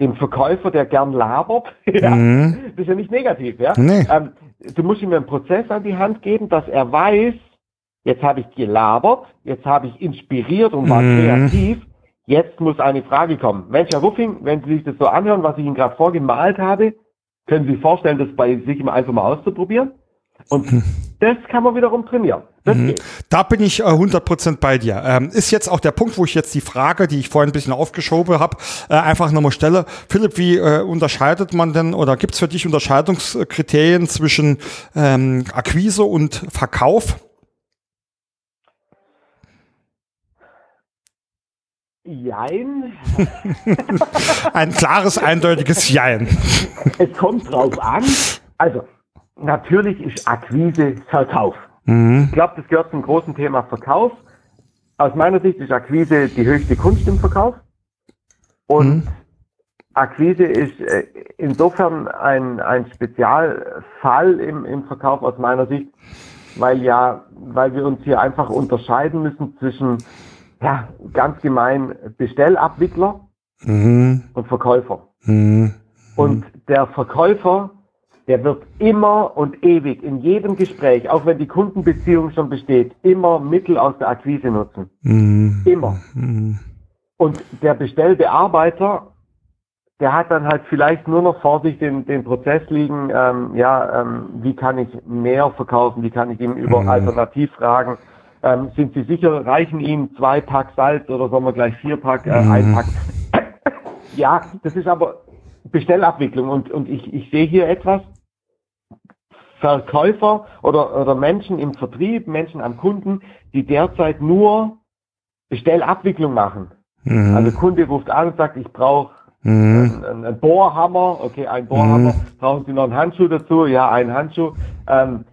dem Verkäufer, der gern labert. ja, mhm. Das ist ja nicht negativ, ja. Nee. Ähm, du musst ihm einen Prozess an die Hand geben, dass er weiß, jetzt habe ich gelabert, jetzt habe ich inspiriert und war mhm. kreativ, jetzt muss eine Frage kommen. Mensch, Herr Wuffing, wenn Sie sich das so anhören, was ich Ihnen gerade vorgemalt habe, können Sie sich vorstellen, das bei sich immer einfach mal auszuprobieren? Und hm. das kann man wiederum trainieren. Mhm. Da bin ich äh, 100% bei dir. Ähm, ist jetzt auch der Punkt, wo ich jetzt die Frage, die ich vorhin ein bisschen aufgeschoben habe, äh, einfach nochmal stelle. Philipp, wie äh, unterscheidet man denn oder gibt es für dich Unterscheidungskriterien zwischen ähm, Akquise und Verkauf? Jein. Ein klares, eindeutiges Jein. Es kommt drauf an. Also, natürlich ist Akquise Verkauf. Mhm. Ich glaube, das gehört zum großen Thema Verkauf. Aus meiner Sicht ist Akquise die höchste Kunst im Verkauf. Und mhm. Akquise ist äh, insofern ein, ein Spezialfall im, im Verkauf aus meiner Sicht, weil ja, weil wir uns hier einfach unterscheiden müssen zwischen, ja, ganz gemein Bestellabwickler mhm. und Verkäufer. Mhm. Und der Verkäufer der wird immer und ewig in jedem Gespräch, auch wenn die Kundenbeziehung schon besteht, immer Mittel aus der Akquise nutzen. Mhm. Immer. Mhm. Und der Bestellbearbeiter, der hat dann halt vielleicht nur noch vor sich den, den Prozess liegen, ähm, ja, ähm, wie kann ich mehr verkaufen, wie kann ich ihm über mhm. Alternativfragen, ähm, sind Sie sicher, reichen Ihnen zwei Pack Salz oder sollen wir gleich vier Pack, äh, ein mhm. Pack? ja, das ist aber Bestellabwicklung und, und ich, ich sehe hier etwas, Verkäufer oder, oder Menschen im Vertrieb, Menschen am Kunden, die derzeit nur Bestellabwicklung machen. Mhm. Also Kunde ruft an und sagt, ich brauche mhm. einen, einen, Bohrhammer, okay, ein Bohrhammer, mhm. brauchen Sie noch einen Handschuh dazu? Ja, einen Handschuh. Ähm,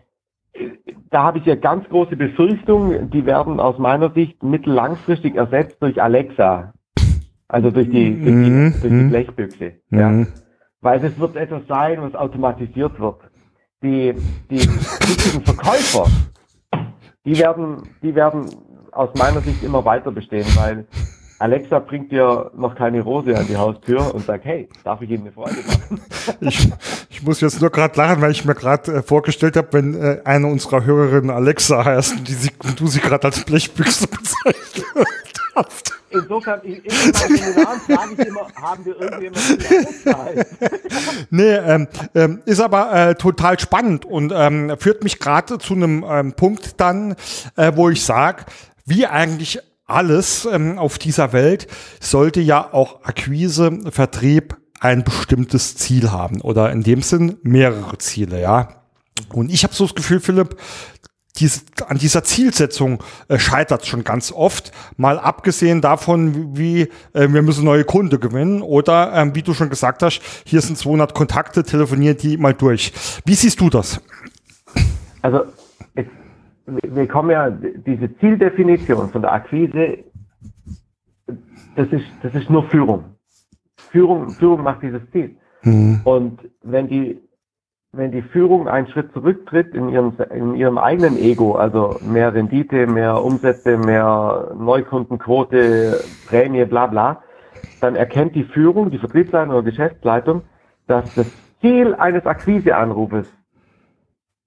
da habe ich ja ganz große Befürchtungen, die werden aus meiner Sicht mittellangfristig ersetzt durch Alexa. Also durch die, durch die, mhm. durch die Blechbüchse. Ja. Mhm. Weil es wird etwas sein, was automatisiert wird die, die richtigen Verkäufer, die werden, die werden aus meiner Sicht immer weiter bestehen, weil Alexa bringt dir noch keine Rose an die Haustür und sagt, hey, darf ich Ihnen eine Freude machen? Ich, ich muss jetzt nur gerade lachen, weil ich mir gerade äh, vorgestellt habe, wenn äh, eine unserer Hörerinnen Alexa heißt und, die sie, du sie gerade als Blechbüchse bezeichnest. Insofern, in, in Seminaren frage ich immer, haben wir irgendjemanden, Nee, ähm, ähm, ist aber äh, total spannend und ähm, führt mich gerade zu einem ähm, Punkt dann, äh, wo ich sage, wie eigentlich alles ähm, auf dieser Welt sollte ja auch Akquise, Vertrieb ein bestimmtes Ziel haben oder in dem Sinn mehrere Ziele, ja. Und ich habe so das Gefühl, Philipp, diese, an dieser Zielsetzung äh, scheitert schon ganz oft, mal abgesehen davon, wie äh, wir müssen neue Kunde gewinnen oder ähm, wie du schon gesagt hast, hier sind 200 Kontakte, telefonieren die mal durch. Wie siehst du das? Also es, wir kommen ja, diese Zieldefinition von der Akquise, das ist, das ist nur Führung. Führung, Führung macht dieses Ziel. Mhm. Und wenn die wenn die Führung einen Schritt zurücktritt in ihrem, in ihrem eigenen Ego, also mehr Rendite, mehr Umsätze, mehr Neukundenquote, Prämie, bla bla, dann erkennt die Führung, die Vertriebsleitung oder Geschäftsleitung, dass das Ziel eines Akquiseanrufes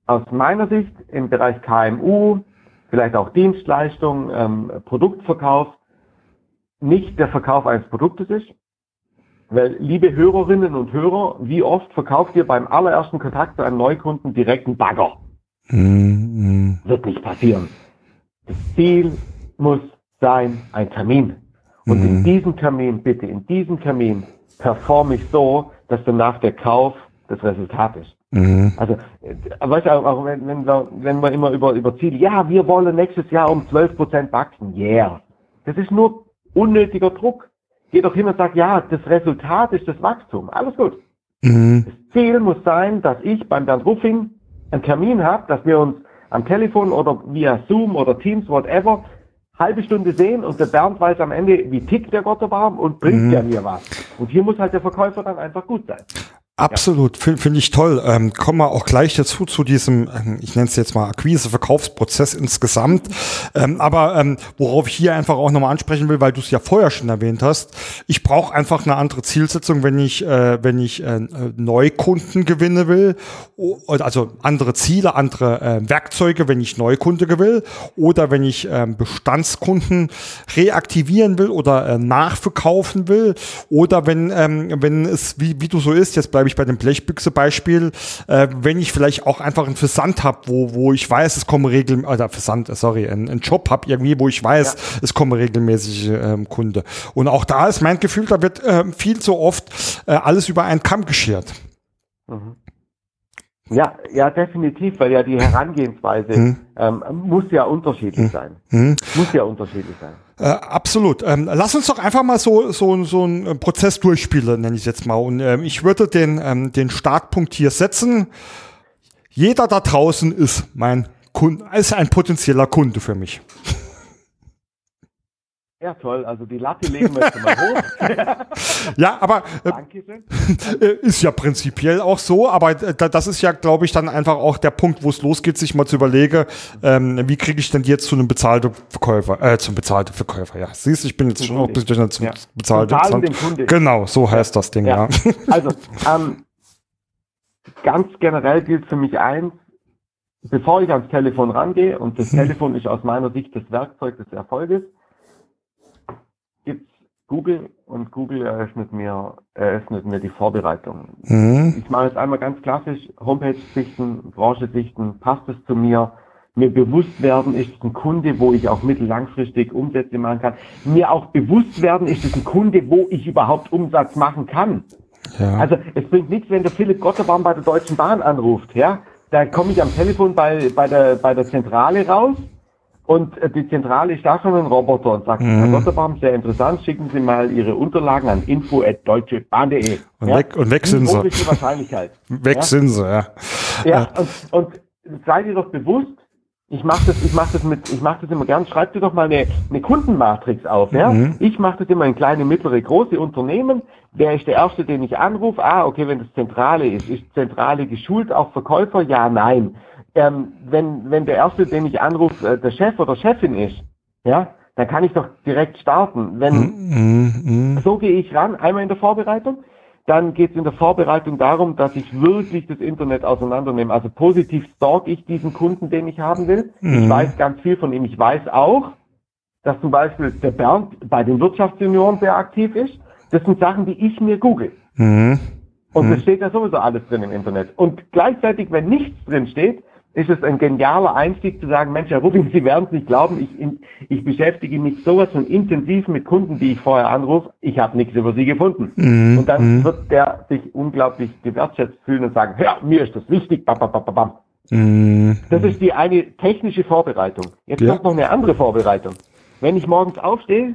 aus meiner Sicht im Bereich KMU, vielleicht auch Dienstleistung, ähm, Produktverkauf, nicht der Verkauf eines Produktes ist, weil, liebe Hörerinnen und Hörer, wie oft verkauft ihr beim allerersten Kontakt zu einem Neukunden direkt einen Bagger? Mhm. Wird nicht passieren. Das Ziel muss sein, ein Termin. Und mhm. in diesem Termin, bitte, in diesem Termin performe ich so, dass danach der Kauf das Resultat ist. Mhm. Also, äh, weißt du, auch wenn, wenn, wir, wenn wir immer über, über Ziele, ja, wir wollen nächstes Jahr um 12% wachsen, yeah. Das ist nur unnötiger Druck. Geh doch hin und sag, ja, das Resultat ist das Wachstum. Alles gut. Mhm. Das Ziel muss sein, dass ich beim Bernd Ruffing einen Termin habe, dass wir uns am Telefon oder via Zoom oder Teams, whatever, halbe Stunde sehen und der Bernd weiß am Ende, wie tickt der Gottebaum und bringt mhm. ja mir was. Und hier muss halt der Verkäufer dann einfach gut sein. Absolut, finde find ich toll. Ähm, kommen wir auch gleich dazu, zu diesem, ähm, ich nenne es jetzt mal Akquise-Verkaufsprozess insgesamt. Ähm, aber ähm, worauf ich hier einfach auch nochmal ansprechen will, weil du es ja vorher schon erwähnt hast, ich brauche einfach eine andere Zielsetzung, wenn ich, äh, wenn ich äh, Neukunden gewinne will, also andere Ziele, andere äh, Werkzeuge, wenn ich Neukunde will oder wenn ich äh, Bestandskunden reaktivieren will oder äh, nachverkaufen will oder wenn, ähm, wenn es, wie, wie du so ist, jetzt bleibe ich bei dem Blechbüchse-Beispiel, äh, wenn ich vielleicht auch einfach einen Versand habe, wo, wo ich weiß, es kommen regelmäßig, oder Versand, äh, sorry, einen, einen Job habe irgendwie, wo ich weiß, ja. es kommen regelmäßig ähm, Kunde. Und auch da ist mein Gefühl, da wird äh, viel zu oft äh, alles über einen Kamm geschert. Mhm. Ja, ja, definitiv, weil ja die Herangehensweise hm. ähm, muss ja unterschiedlich hm. sein. Hm. Muss ja unterschiedlich sein. Äh, absolut. Ähm, lass uns doch einfach mal so, so, so einen äh, Prozess durchspielen, nenne ich es jetzt mal. Und ähm, ich würde den, ähm, den Startpunkt hier setzen. Jeder da draußen ist mein Kunde, ist ein potenzieller Kunde für mich. Ja, toll. Also die Latte legen wir jetzt mal hoch. ja, aber äh, ist ja prinzipiell auch so, aber äh, das ist ja, glaube ich, dann einfach auch der Punkt, wo es losgeht, sich mal zu überlegen, ähm, wie kriege ich denn jetzt zu einem bezahlten Verkäufer, äh, zum bezahlten Verkäufer, ja. Siehst, ich bin jetzt schon auch ein bisschen zum ja. bezahlten. dem Kunde. Genau, so heißt das Ding, ja. ja. Also, ähm, ganz generell gilt für mich eins, bevor ich ans Telefon rangehe, und das mhm. Telefon ist aus meiner Sicht das Werkzeug des Erfolges, Google und Google eröffnet mir, eröffnet mir die Vorbereitung. Mhm. Ich mache jetzt einmal ganz klassisch Homepage sichten, Branche sichten, passt es zu mir, mir bewusst werden, ist es ein Kunde, wo ich auch mittellangfristig Umsätze machen kann. Mir auch bewusst werden, ist es ein Kunde, wo ich überhaupt Umsatz machen kann. Ja. Also es bringt nichts, wenn der Philipp Gotterbaum bei der Deutschen Bahn anruft, ja. Da komme ich am Telefon bei, bei, der, bei der Zentrale raus und äh, die Zentrale ist da schon ein Roboter und sagt, mhm. Herr Gotterbaum, sehr interessant, schicken Sie mal Ihre Unterlagen an info.deutschebahn.de. Und, ja? weg, und weg sind sie. die Wahrscheinlichkeit. weg ja? sind sie, ja. Ja, und, und seid ihr doch bewusst, ich mache das, ich mache das mit, ich mache das immer gern. Schreibt dir doch mal eine, eine Kundenmatrix auf, ja. Mhm. Ich mache das immer in kleine, mittlere, große Unternehmen. Wer ist der erste, den ich anrufe? Ah, okay, wenn das Zentrale ist, ist Zentrale geschult auf Verkäufer? Ja, nein ähm, wenn, wenn der Erste, den ich anrufe, äh, der Chef oder Chefin ist, ja, dann kann ich doch direkt starten. Wenn, mm, mm, So gehe ich ran, einmal in der Vorbereitung. Dann geht es in der Vorbereitung darum, dass ich wirklich das Internet auseinandernehme. Also positiv stalk ich diesen Kunden, den ich haben will. Mm. Ich weiß ganz viel von ihm. Ich weiß auch, dass zum Beispiel der Bernd bei den Wirtschaftsjunioren sehr aktiv ist. Das sind Sachen, die ich mir google. Mhm. Und es mhm. steht ja sowieso alles drin im Internet. Und gleichzeitig, wenn nichts drin steht, ist es ein genialer Einstieg zu sagen, Mensch, Herr Rubin, Sie werden es nicht glauben, ich, ich beschäftige mich sowas von intensiv mit Kunden, die ich vorher anrufe, ich habe nichts über Sie gefunden. Mhm. Und dann mhm. wird der sich unglaublich gewertschätzt fühlen und sagen, ja, mir ist das wichtig, bam, bam, bam, bam. Mhm. Das ist die eine technische Vorbereitung. Jetzt ja. kommt noch eine andere Vorbereitung. Wenn ich morgens aufstehe,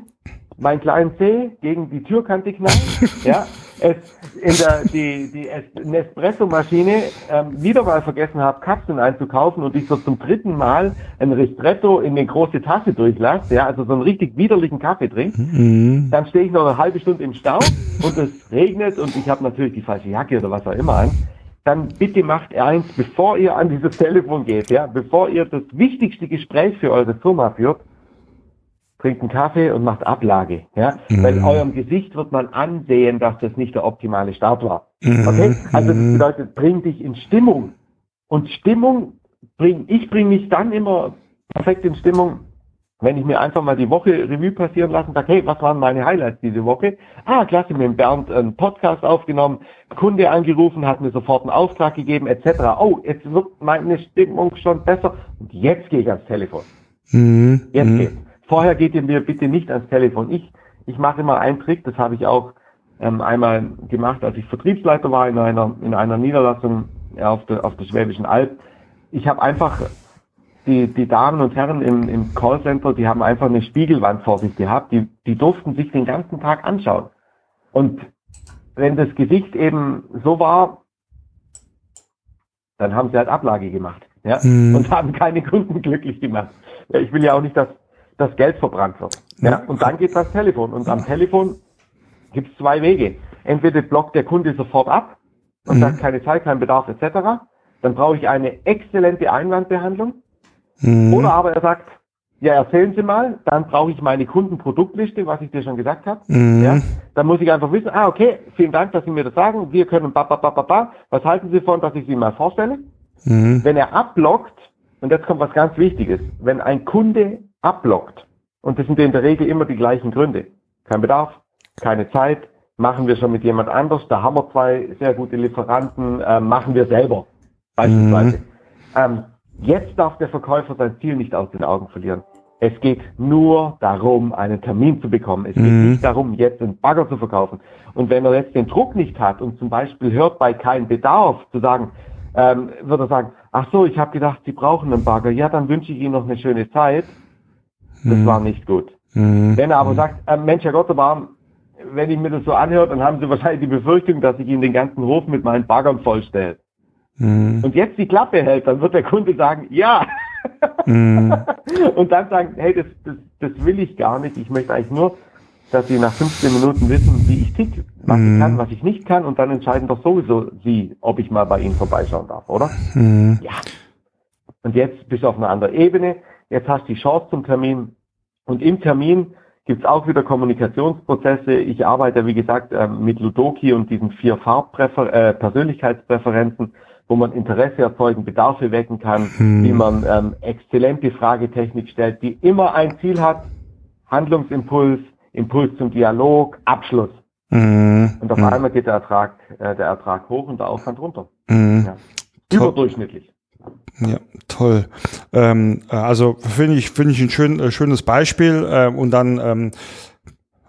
meinen kleinen Zeh gegen die Türkante knallen, ja, es in der die die Nespresso-Maschine ähm, wieder mal vergessen habe, Kapseln einzukaufen und ich so zum dritten Mal ein Ristretto in eine große Tasse durchlasse, ja, also so einen richtig widerlichen Kaffee trinke, mhm. dann stehe ich noch eine halbe Stunde im Stau und es regnet und ich habe natürlich die falsche Jacke oder was auch immer an. Dann bitte macht eins, bevor ihr an dieses Telefon geht, ja, bevor ihr das wichtigste Gespräch für eure Firma führt, trinkt einen Kaffee und macht Ablage. Ja? Mhm. Weil eurem Gesicht wird man ansehen, dass das nicht der optimale Start war. Mhm. Okay? Also das bedeutet, bring dich in Stimmung. Und Stimmung bring, ich bringe mich dann immer perfekt in Stimmung, wenn ich mir einfach mal die Woche Revue passieren lasse und sage, hey, was waren meine Highlights diese Woche? Ah, klasse, mit dem Bernd einen Podcast aufgenommen, Kunde angerufen, hat mir sofort einen Auftrag gegeben, etc. Oh, jetzt wird meine Stimmung schon besser und jetzt gehe ich ans Telefon. Mhm. Jetzt mhm. geht's. Vorher geht ihr mir bitte nicht ans Telefon. Ich, ich mache immer einen Trick, das habe ich auch ähm, einmal gemacht, als ich Vertriebsleiter war in einer, in einer Niederlassung auf der, auf der Schwäbischen Alb. Ich habe einfach die, die Damen und Herren im, im Callcenter, die haben einfach eine Spiegelwand vor sich gehabt, die, die durften sich den ganzen Tag anschauen. Und wenn das Gesicht eben so war, dann haben sie halt Ablage gemacht. Ja? Mhm. Und haben keine Kunden glücklich gemacht. Ja, ich will ja auch nicht, dass das Geld verbrannt wird. Ja. Und dann geht das Telefon. Und am Telefon gibt es zwei Wege. Entweder blockt der Kunde sofort ab und mhm. sagt keine Zeit, kein Bedarf etc. Dann brauche ich eine exzellente Einwandbehandlung. Mhm. Oder aber er sagt, ja, erzählen Sie mal, dann brauche ich meine Kundenproduktliste, was ich dir schon gesagt habe. Mhm. Ja, dann muss ich einfach wissen, ah, okay, vielen Dank, dass Sie mir das sagen. Wir können ba, ba, ba, ba, ba. Was halten Sie von, dass ich Sie mal vorstelle? Mhm. Wenn er abblockt, und jetzt kommt was ganz Wichtiges, wenn ein Kunde abblockt, und das sind in der Regel immer die gleichen Gründe. Kein Bedarf, keine Zeit, machen wir schon mit jemand anders, da haben wir zwei sehr gute Lieferanten, äh, machen wir selber, beispielsweise. Mhm. Ähm, jetzt darf der Verkäufer sein Ziel nicht aus den Augen verlieren. Es geht nur darum, einen Termin zu bekommen. Es geht mhm. nicht darum, jetzt einen Bagger zu verkaufen. Und wenn er jetzt den Druck nicht hat und zum Beispiel hört bei keinem Bedarf zu sagen, ähm, wird er sagen, ach so, ich habe gedacht, Sie brauchen einen Bagger. Ja, dann wünsche ich Ihnen noch eine schöne Zeit. Das mhm. war nicht gut. Mhm. Wenn er aber sagt, äh, Mensch, Herr Gottebaum, wenn ich mir das so anhöre, dann haben Sie wahrscheinlich die Befürchtung, dass ich Ihnen den ganzen Hof mit meinen Baggern vollstelle. Mhm. Und jetzt die Klappe hält, dann wird der Kunde sagen, ja. Mhm. Und dann sagen, hey, das, das, das will ich gar nicht. Ich möchte eigentlich nur, dass Sie nach 15 Minuten wissen, wie ich tick, was ich mhm. kann, was ich nicht kann. Und dann entscheiden doch sowieso Sie, ob ich mal bei Ihnen vorbeischauen darf, oder? Mhm. Ja. Und jetzt bist du auf einer anderen Ebene. Jetzt hast du die Chance zum Termin. Und im Termin gibt es auch wieder Kommunikationsprozesse. Ich arbeite, wie gesagt, ähm, mit Ludoki und diesen vier Farbpräfer äh, Persönlichkeitspräferenzen, wo man Interesse erzeugen, Bedarfe wecken kann, hm. wie man ähm, exzellente Fragetechnik stellt, die immer ein Ziel hat, Handlungsimpuls, Impuls zum Dialog, Abschluss. Mhm. Und auf mhm. einmal geht der Ertrag, äh, der Ertrag hoch und der Aufwand runter. Mhm. Ja. Überdurchschnittlich. Ja, toll. Ähm, äh, also finde ich, finde ich ein schön, äh, schönes Beispiel. Äh, und dann ähm,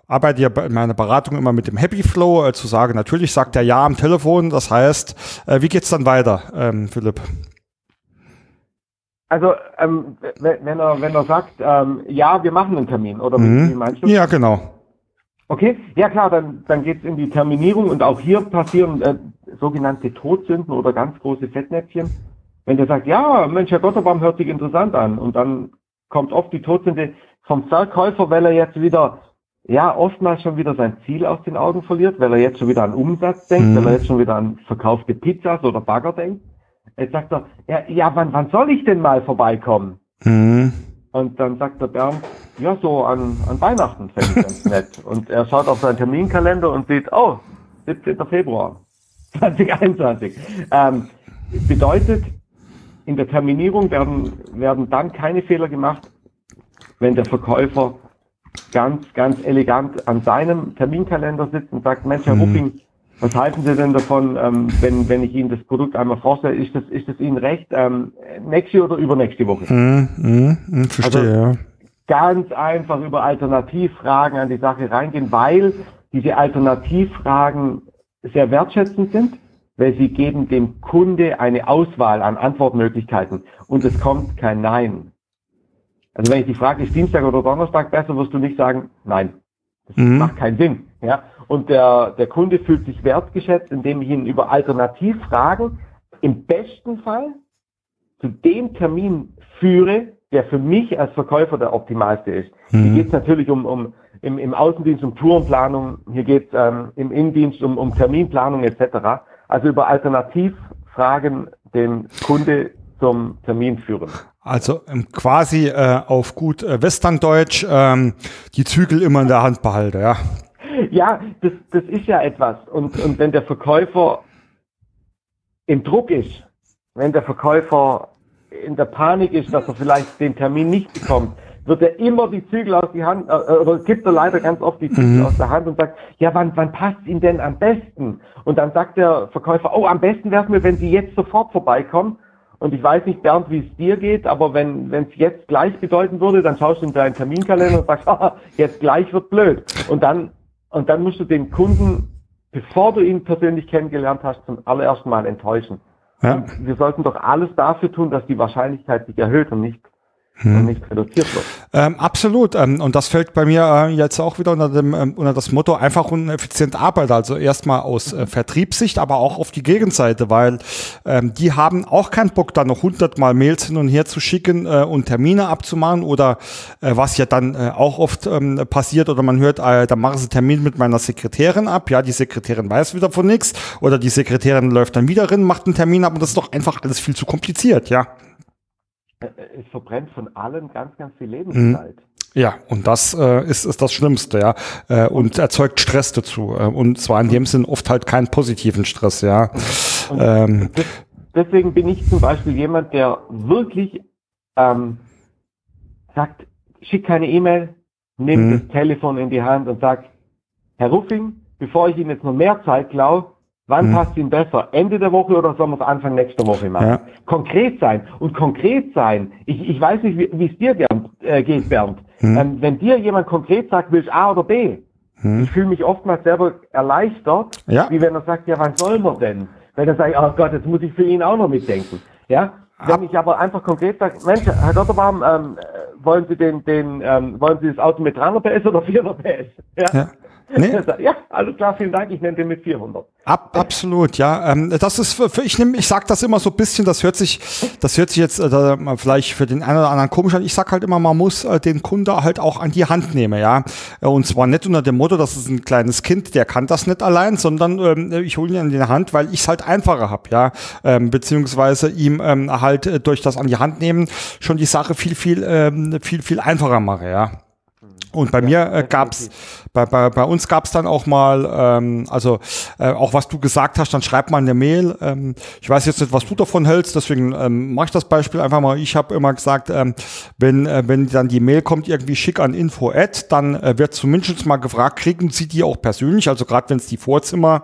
arbeite ja in meiner Beratung immer mit dem Happy Flow, äh, zu sagen, natürlich sagt er ja am Telefon. Das heißt, äh, wie geht's dann weiter, ähm, Philipp? Also ähm, wenn er wenn er sagt, ähm, ja, wir machen einen Termin, oder mhm. wie meinst du? Ja, genau. Okay, ja klar, dann, dann geht's in die Terminierung und auch hier passieren äh, sogenannte Todsünden oder ganz große Fettnäpfchen. Wenn der sagt, ja, Mensch, Herr Gotterbaum hört sich interessant an und dann kommt oft die Todsünde vom Verkäufer, weil er jetzt wieder, ja, oftmals schon wieder sein Ziel aus den Augen verliert, weil er jetzt schon wieder an Umsatz denkt, mhm. weil er jetzt schon wieder an verkaufte Pizzas oder Bagger denkt. Jetzt sagt er, ja, ja wann, wann soll ich denn mal vorbeikommen? Mhm. Und dann sagt der Bernd, ja, so an, an Weihnachten fände ich ganz nett. Und er schaut auf seinen Terminkalender und sieht, oh, 17. Februar 2021. Ähm, bedeutet, in der Terminierung werden, werden dann keine Fehler gemacht, wenn der Verkäufer ganz, ganz elegant an seinem Terminkalender sitzt und sagt, Mensch, Herr Mhm. Rupping, was halten Sie denn davon, ähm, wenn, wenn ich Ihnen das Produkt einmal vorstelle, ist das, ist das Ihnen recht, ähm, nächste oder übernächste Woche? Mhm, mhm, mhm, verstehe, Also- ja. Ganz einfach über Alternativfragen an die Sache reingehen, weil diese Alternativfragen sehr wertschätzend sind, weil sie geben dem Kunde eine Auswahl an Antwortmöglichkeiten und es kommt kein Nein. Also wenn ich die frage, ist Dienstag oder Donnerstag besser, wirst du nicht sagen, nein. Das Mhm. macht keinen Sinn. Ja? Und der, der Kunde fühlt sich wertgeschätzt, indem ich ihn über Alternativfragen im besten Fall zu dem Termin führe, der für mich als Verkäufer der optimalste ist. Mhm. Hier geht es natürlich um, um im, im Außendienst um Tourenplanung, hier geht es ähm, im Innendienst um, um Terminplanung etc. Also über Alternativfragen den Kunde zum Termin führen. Also ähm, quasi äh, auf gut äh, Westerndeutsch ähm, die Zügel immer in der Hand behalte, ja. Ja, das, das ist ja etwas. Und, und wenn der Verkäufer im Druck ist, wenn der Verkäufer in der Panik ist, dass er vielleicht den Termin nicht bekommt, wird er immer die Zügel aus die Hand, äh, oder gibt er leider ganz oft die Zügel Mhm. aus der Hand und sagt, ja, wann, wann passt Ihnen denn am besten? Und dann sagt der Verkäufer, oh, am besten wäre es mir, wenn Sie jetzt sofort vorbeikommen. Und ich weiß nicht, Bernd, wie es dir geht, aber wenn wenn es jetzt gleich bedeuten würde, dann schaust du in deinen Terminkalender und sagst, ah, jetzt gleich wird blöd. Und dann und dann musst du den Kunden, bevor du ihn persönlich kennengelernt hast, zum allerersten Mal enttäuschen. ja. Wir sollten doch alles dafür tun, dass die Wahrscheinlichkeit sich erhöht und nicht, Hm. und nicht reduziert wird. Ähm, absolut. Ähm, und das fällt bei mir äh, jetzt auch wieder unter dem ähm, unter das Motto einfach und effizient arbeiten. Also erstmal aus äh, Vertriebssicht, aber auch auf die Gegenseite, weil ähm, die haben auch keinen Bock, da noch hundertmal Mails hin und her zu schicken äh, und Termine abzumachen oder äh, was ja dann äh, auch oft ähm, passiert oder man hört, äh, da machen sie Termin mit meiner Sekretärin ab. Ja, die Sekretärin weiß wieder von nichts oder die Sekretärin läuft dann wieder rein, macht einen Termin ab und das ist doch einfach alles viel zu kompliziert, ja. Äh, Es verbrennt von allen ganz, ganz viel Lebenszeit. Ja, und das äh, ist, ist das Schlimmste, ja. Äh, und erzeugt Stress dazu. Äh, und zwar in dem Sinn oft halt keinen positiven Stress, ja. Ähm, Des- Deswegen bin ich zum Beispiel jemand, der wirklich ähm, sagt, schick keine E-Mail, nimm Mhm. das Telefon in die Hand und sagt, Herr Ruffing, bevor ich Ihnen jetzt noch mehr Zeit klaue, wann Mhm. passt Ihnen besser? Ende der Woche oder sollen wir es Anfang nächster Woche machen? Ja. Konkret sein. Und konkret sein, ich, ich weiß nicht, wie es dir Bernd, äh, geht, Bernd. Mhm. Ähm, wenn dir jemand konkret sagt, willst du A oder B? Mhm. Ich fühle mich oftmals selber erleichtert, Ja. wie wenn er sagt, ja, wann sollen wir denn? Weil dann sage ich, oh Gott, jetzt muss ich für ihn auch noch mitdenken. Ja? Wenn ich aber einfach konkret sage, Mensch, Herr Gotterbaum, ähm, äh, wollen Sie den, den, ähm, wollen Sie das Auto mit 300 PS oder 400 PS? Ja. Ja. Nee. Ja, alles klar, vielen Dank, ich nenne den mit 400. Ab, absolut, ja. Ähm, das ist für, für ich nehme, ich sag das immer so ein bisschen, das hört sich, das hört sich jetzt äh, vielleicht für den einen oder anderen komisch an. Ich sag halt immer, man muss äh, den Kunde halt auch an die Hand nehmen, ja. Äh, Und zwar nicht unter dem Motto, das ist ein kleines Kind, der kann das nicht allein, sondern ähm, ich hole ihn an die Hand, weil ich es halt einfacher hab, ja. Ähm, beziehungsweise ihm ähm, halt äh, durch das an die Hand nehmen schon die Sache viel, viel, ähm, viel, viel einfacher mache, ja. Und bei mir äh, gab's bei, bei, bei uns gab's dann auch mal, ähm, also äh, auch was du gesagt hast, dann schreib mal eine Mail. Ähm, ich weiß jetzt nicht, was du davon hältst, deswegen ähm, mache ich das Beispiel einfach mal. Ich habe immer gesagt, ähm, wenn, äh, wenn dann die Mail kommt, irgendwie schick an info dann äh, wird zumindest mal gefragt, kriegen sie die auch persönlich, also gerade wenn es die Vorzimmer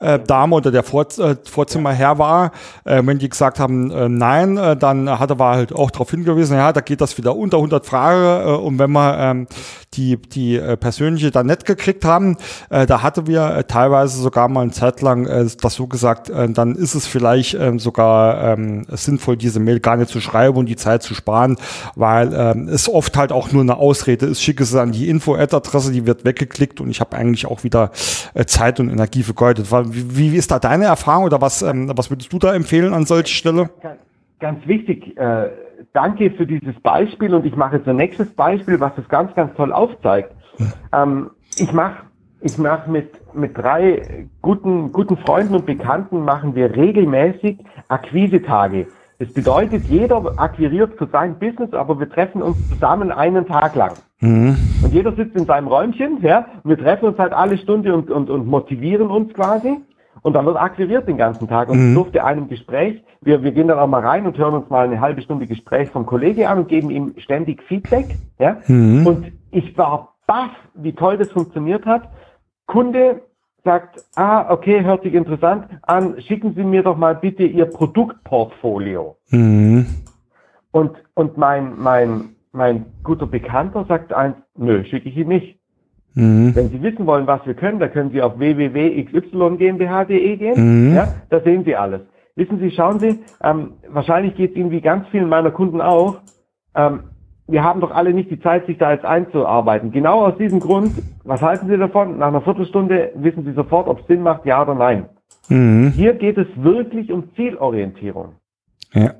äh, Dame oder der Vor äh, Vorzimmerherr war, äh, wenn die gesagt haben, äh, nein, äh, dann hat er war halt auch darauf hingewiesen, ja, da geht das wieder unter 100 Fragen äh, und wenn wir ähm, die, die äh, persönliche dann nicht gekriegt haben, äh, da hatte wir äh, teilweise sogar mal eine Zeit lang äh, das so gesagt, äh, dann ist es vielleicht äh, sogar ähm, sinnvoll, diese Mail gar nicht zu schreiben und die Zeit zu sparen, weil ähm, es oft halt auch nur eine Ausrede ist, schicke es an die Info-Ad-Adresse, die wird weggeklickt und ich habe eigentlich auch wieder äh, Zeit und Energie vergeudet. War- Wie, wie ist da deine Erfahrung oder was, ähm, was würdest du da empfehlen an solcher Stelle? Ganz, wichtig, äh, danke für dieses Beispiel und ich mache jetzt ein nächstes Beispiel, was das ganz, ganz toll aufzeigt. Ähm, ich mache ich mach mit, mit drei guten, guten Freunden und Bekannten machen wir regelmäßig Akquisetage. Das bedeutet, jeder akquiriert für sein Business, aber wir treffen uns zusammen einen Tag lang. Mhm. Und jeder sitzt in seinem Räumchen, ja, wir treffen uns halt alle Stunde und, und, und motivieren uns quasi. Und dann wird akquiriert den ganzen Tag. Und Mhm. ich durfte einem Gespräch, wir, wir gehen dann auch mal rein und hören uns mal eine halbe Stunde Gespräch vom Kollege an und geben ihm ständig Feedback, ja. Mhm. Und ich war baff, wie toll das funktioniert hat. Kunde sagt, ah, okay, hört sich interessant an, schicken Sie mir doch mal bitte Ihr Produktportfolio. Mhm. Und, und mein, mein, mein guter Bekannter sagt eins, nö, schicke ich Ihnen nicht. Mhm. Wenn Sie wissen wollen, was wir können, da können Sie auf www.xygmbh.de gehen. Mhm. Ja, da sehen Sie alles. Wissen Sie, schauen Sie, ähm, wahrscheinlich geht es Ihnen wie ganz vielen meiner Kunden auch. Ähm, wir haben doch alle nicht die Zeit, sich da jetzt einzuarbeiten. Genau aus diesem Grund, was halten Sie davon? Nach einer Viertelstunde wissen Sie sofort, ob es Sinn macht, ja oder nein. Mhm. Hier geht es wirklich um Zielorientierung. Ja.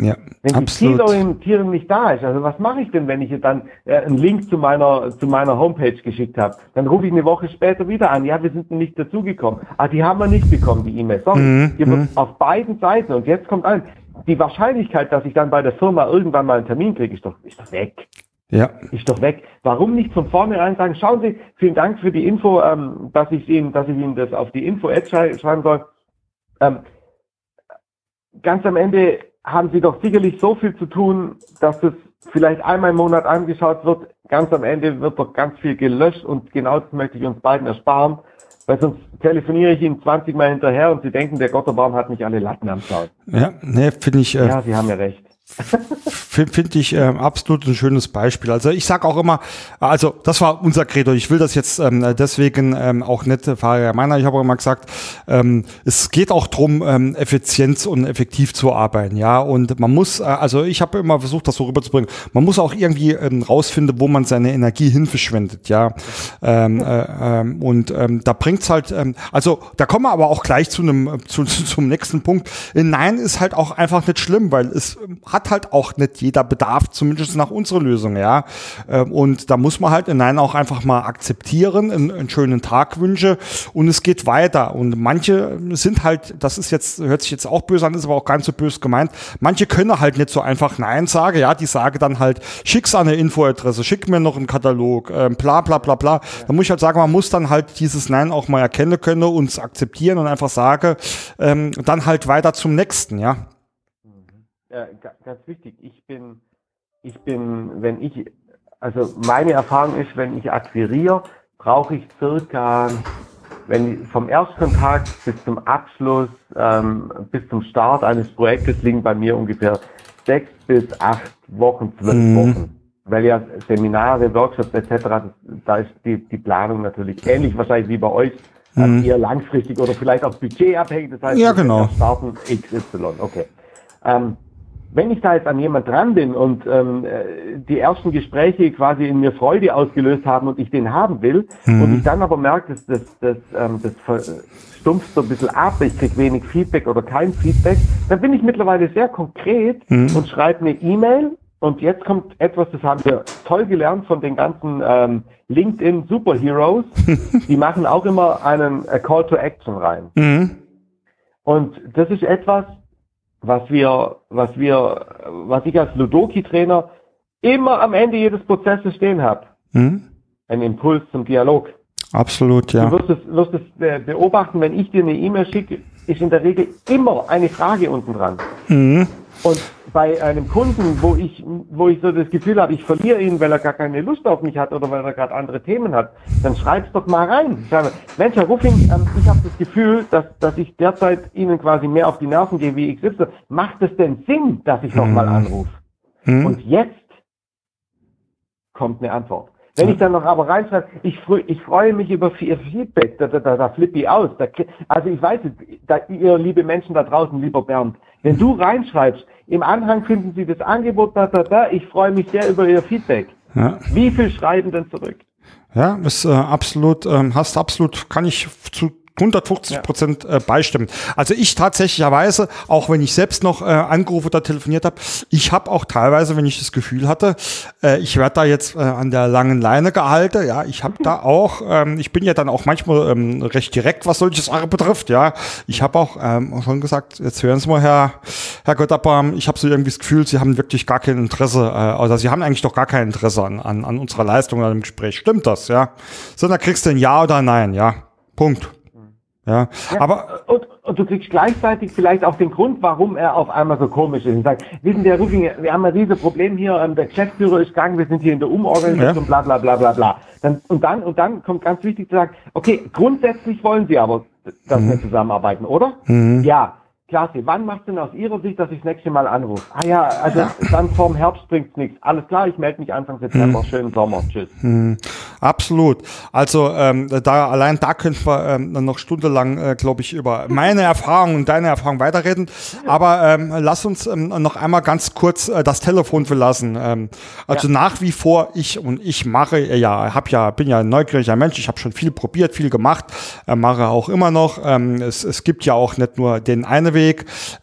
Ja, wenn absolut. die Zielorientierung nicht da ist, also was mache ich denn, wenn ich ihr dann äh, einen Link zu meiner zu meiner Homepage geschickt habe? Dann rufe ich eine Woche später wieder an. Ja, wir sind nicht dazugekommen. Ah, die haben wir nicht bekommen, die E-Mail. Sorry, mhm. hier wird mhm. auf beiden Seiten und jetzt kommt ein, die Wahrscheinlichkeit, dass ich dann bei der Firma irgendwann mal einen Termin kriege, ist doch ist doch weg. Ja. Ist doch weg. Warum nicht von vornherein sagen, schauen Sie, vielen Dank für die Info, ähm, dass ich Ihnen, dass ich Ihnen das auf die Info-Ad schreiben soll. Ähm, ganz am Ende haben Sie doch sicherlich so viel zu tun, dass es vielleicht einmal im Monat angeschaut wird. Ganz am Ende wird doch ganz viel gelöscht und genau das möchte ich uns beiden ersparen, weil sonst telefoniere ich Ihnen 20 Mal hinterher und Sie denken, der Gotterbaum hat nicht alle Latten am Zaun. Ja, ne, finde ich. Äh, ja, Sie haben ja recht. Finde ich äh, absolut ein schönes Beispiel. Also ich sage auch immer, also das war unser Credo. Ich will das jetzt ähm, deswegen ähm, auch nicht verallgemeinern. Ich habe auch immer gesagt, ähm, es geht auch drum, ähm, effizient und effektiv zu arbeiten. Ja, und man muss, äh, also ich habe immer versucht, das so rüberzubringen. Man muss auch irgendwie ähm, rausfinden, wo man seine Energie hin verschwendet. Ja, ähm, äh, ähm, und ähm, da bringt's halt, ähm, also da kommen wir aber auch gleich zu einem zu, zum nächsten Punkt. Nein ist halt auch einfach nicht schlimm, weil es hat halt auch nicht jeder Bedarf, zumindest nach unserer Lösung, ja. Ähm, und da muss man halt in Nein auch einfach mal akzeptieren, einen, schönen Tag wünsche und es geht weiter. Und manche sind halt, das ist jetzt, hört sich jetzt auch böse an, ist aber auch ganz so böse gemeint, manche können halt nicht so einfach Nein sagen, ja, die sagen dann halt, schick's an eine Infoadresse, schick mir noch einen Katalog, äh, bla bla bla bla. Da muss ich halt sagen, man muss dann halt dieses Nein auch mal erkennen können, uns akzeptieren und einfach sagen, ähm, dann halt weiter zum nächsten, ja äh, ganz wichtig, ich bin, ich bin, wenn ich, also meine Erfahrung ist, wenn ich akquiriere, brauche ich circa, wenn vom Erstkontakt bis zum Abschluss, ähm, bis zum Start eines Projektes liegen bei mir ungefähr sechs bis acht Wochen, zwölf mhm. Wochen. Weil ja Seminare, Workshops etc., da ist die, die Planung natürlich ähnlich wahrscheinlich wie bei euch, mhm. eher langfristig oder vielleicht auch budgetabhängig. Das heißt, ja, genau. starten XY. Okay. Ähm, wenn ich da jetzt an jemand dran bin und ähm, äh, die ersten Gespräche quasi in mir Freude ausgelöst haben und ich den haben will mhm. und ich dann aber merke, dass das, das, ähm, das stumpft so ein bisschen ab, ich kriege wenig Feedback oder kein Feedback, dann bin ich mittlerweile sehr konkret mhm. und schreibe eine E-Mail und jetzt kommt etwas, das haben wir toll gelernt von den ganzen ähm, LinkedIn Superheroes. die machen auch immer einen Call to Action rein. Mhm. Und das ist etwas, was wir, was wir, was ich als Ludoki-Trainer immer am Ende jedes Prozesses stehen habe. Mhm. Ein Impuls zum Dialog. Absolut, ja. Du wirst es, wirst es beobachten, wenn ich dir eine E-Mail schicke, ist in der Regel immer eine Frage unten dran. Mhm. Und bei einem Kunden, wo ich, wo ich so das Gefühl habe, ich verliere ihn, weil er gar keine Lust auf mich hat oder weil er gerade andere Themen hat, dann schreib's doch mal rein. Sage, Mensch, Herr Ruffing, ähm, ich habe das Gefühl, dass, dass ich derzeit Ihnen quasi mehr auf die Nerven gehe wie XY. Macht es denn Sinn, dass ich noch mal mhm. anrufe? Mhm. Und jetzt kommt eine Antwort. Wenn ich dann noch aber reinschreibe, ich, ich freue mich über Ihr Feedback, da, da, da, da flippe ich aus. Da, also ich weiß, da, ihr liebe Menschen da draußen, lieber Bernd, wenn du reinschreibst, im Anhang finden Sie das Angebot, da, da, da, ich freue mich sehr über Ihr Feedback. Ja. Wie viel schreiben denn zurück? Ja, ist äh, absolut, ähm, hast absolut, kann ich zu 150 Prozent äh, beistimmen. Also ich tatsächlicherweise, auch wenn ich selbst noch äh, angerufen oder telefoniert habe, ich habe auch teilweise, wenn ich das Gefühl hatte, äh, ich werde da jetzt äh, an der langen Leine gehalten, ja, ich habe da auch, ähm, ich bin ja dann auch manchmal ähm, recht direkt, was solche Sachen betrifft, ja. Ich habe auch ähm, schon gesagt, jetzt hören Sie mal, Herr, Herr Götterbaum, ich habe so irgendwie das Gefühl, Sie haben wirklich gar kein Interesse, äh, oder Sie haben eigentlich doch gar kein Interesse an, an, an unserer Leistung oder dem Gespräch. Stimmt das, ja? So, dann kriegst du ein Ja oder Nein, ja. Punkt. Ja, Ja, aber und, und du kriegst gleichzeitig vielleicht auch den Grund, warum er auf einmal so komisch ist. Und sagt, wissen Sie, Herr Rufing, wir haben ein riesen Problem hier, ähm, der Geschäftsführer ist krank, wir sind hier in der Umorganisation, bla bla bla bla bla. Dann, und dann und dann kommt ganz wichtig zu sagen, okay, grundsätzlich wollen Sie aber, dass wir zusammenarbeiten, oder? Ja. Klasse, wann macht denn aus Ihrer Sicht, dass ich das nächste Mal anrufe? Ah ja, also dann vorm Herbst bringt's nichts. Alles klar, ich melde mich Anfang September. Schönen Sommer. Tschüss. Absolut. Also ähm, da allein da könnten wir ähm, noch stundenlang, äh, glaube ich, über meine Erfahrungen und deine Erfahrungen weiterreden. Aber ähm, lass uns ähm, noch einmal ganz kurz äh, das Telefon verlassen. Ähm, also Ja. nach wie vor ich und ich mache äh, ja, hab ja, bin ja ein neugieriger Mensch. Ich habe schon viel probiert, viel gemacht, äh, mache auch immer noch. Ähm, es, es gibt ja auch nicht nur den einen Weg.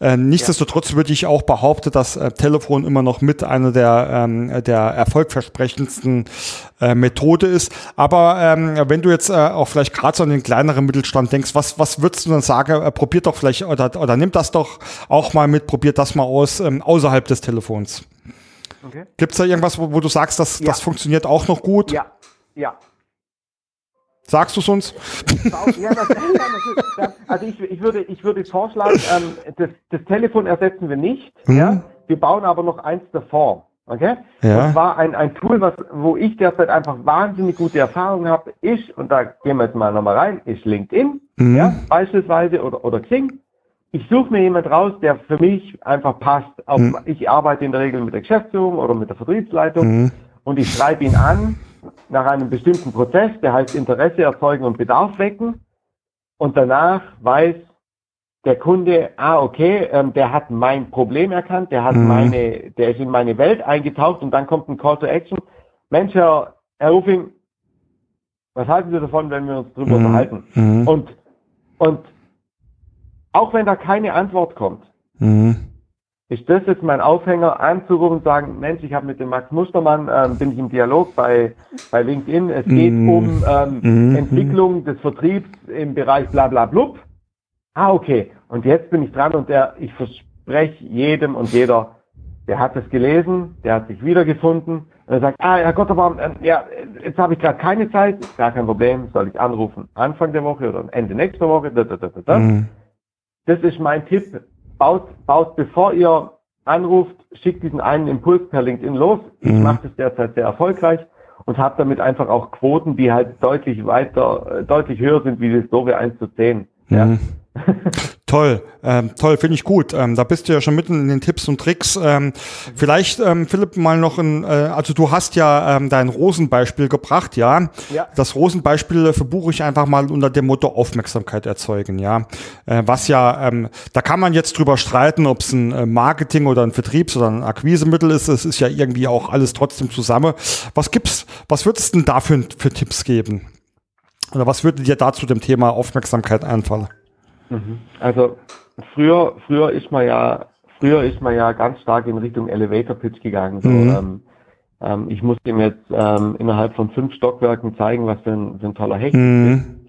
Äh, nichtsdestotrotz würde ich auch behaupten, dass äh, Telefon immer noch mit einer der ähm, der erfolgversprechendsten äh, Methode ist. Aber ähm, wenn du jetzt äh, auch vielleicht gerade so an den kleineren Mittelstand denkst, was, was würdest du dann sagen, äh, probiert doch vielleicht oder, oder nimm das doch auch mal mit, probiert das mal aus ähm, außerhalb des Telefons. Okay. Gibt es da irgendwas, wo, wo du sagst, dass Ja. das funktioniert auch noch gut? Ja, ja. Sagst du es uns? Ja, das, das, also ich, ich, würde, ich würde vorschlagen, ähm, das, das Telefon ersetzen wir nicht. Mhm. Ja? Wir bauen aber noch eins davor. Okay? Ja. Und zwar ein, ein Tool, was, wo ich derzeit einfach wahnsinnig gute Erfahrungen habe, ist, und da gehen wir jetzt mal nochmal rein, ist LinkedIn, Mhm. ja, beispielsweise, oder, oder Xing. Ich suche mir jemand raus, der für mich einfach passt. Auf, Mhm. Ich arbeite in der Regel mit der Geschäftsführung oder mit der Vertriebsleitung Mhm. und ich schreibe ihn an nach einem bestimmten Prozess, der heißt Interesse erzeugen und Bedarf wecken. Und danach weiß der Kunde, ah, okay, ähm, der hat mein Problem erkannt, der hat Mhm. meine, der ist in meine Welt eingetaucht und dann kommt ein Call to Action. Mensch, Herr, Herr Rufing, was halten Sie davon, wenn wir uns drüber Mhm. unterhalten? Mhm. Und, und auch wenn da keine Antwort kommt, Mhm. Ist das jetzt mein Aufhänger, anzurufen und sagen, Mensch, ich habe mit dem Max Mustermann, ähm, bin ich im Dialog bei, bei LinkedIn, es geht Mhm. um ähm, Mhm. Entwicklung des Vertriebs im Bereich bla bla blub. Ah, okay. Und jetzt bin ich dran und der, ich verspreche jedem und jeder, der hat es gelesen, der hat sich wiedergefunden und er sagt, ah, Herr Gotterbaum, ähm, ja, jetzt habe ich gerade keine Zeit, gar kein Problem, soll ich anrufen Anfang der Woche oder Ende nächster Woche, da, da, da, da, da. Mhm. Das ist mein Tipp. Baut, baut, bevor ihr anruft, schickt diesen einen Impuls per LinkedIn los. Ich Mhm. mache das derzeit sehr erfolgreich und habe damit einfach auch Quoten, die halt deutlich weiter, äh, deutlich höher sind wie die Historie 1 zu 10. Ja. Mhm. Toll, ähm, toll, finde ich gut. Ähm, da bist du ja schon mitten in den Tipps und Tricks. Ähm, vielleicht, ähm, Philipp, mal noch ein, äh, also du hast ja ähm, dein Rosenbeispiel gebracht, ja. Ja. Das Rosenbeispiel verbuche ich einfach mal unter dem Motto Aufmerksamkeit erzeugen, ja. Äh, was ja, ähm, da kann man jetzt drüber streiten, ob es ein äh, Marketing oder ein Vertriebs- oder ein Akquisemittel ist. Es ist ja irgendwie auch alles trotzdem zusammen. Was gibt's, was würdest du denn da für, für Tipps geben? Oder was würde dir da zu dem Thema Aufmerksamkeit einfallen? Also früher, früher ist man ja, früher ist man ja ganz stark in Richtung Elevator Pitch gegangen. So, Mhm. ähm, ähm, ich muss ihm jetzt ähm, innerhalb von fünf Stockwerken zeigen, was für ein, für ein toller Hecht ist. Mhm.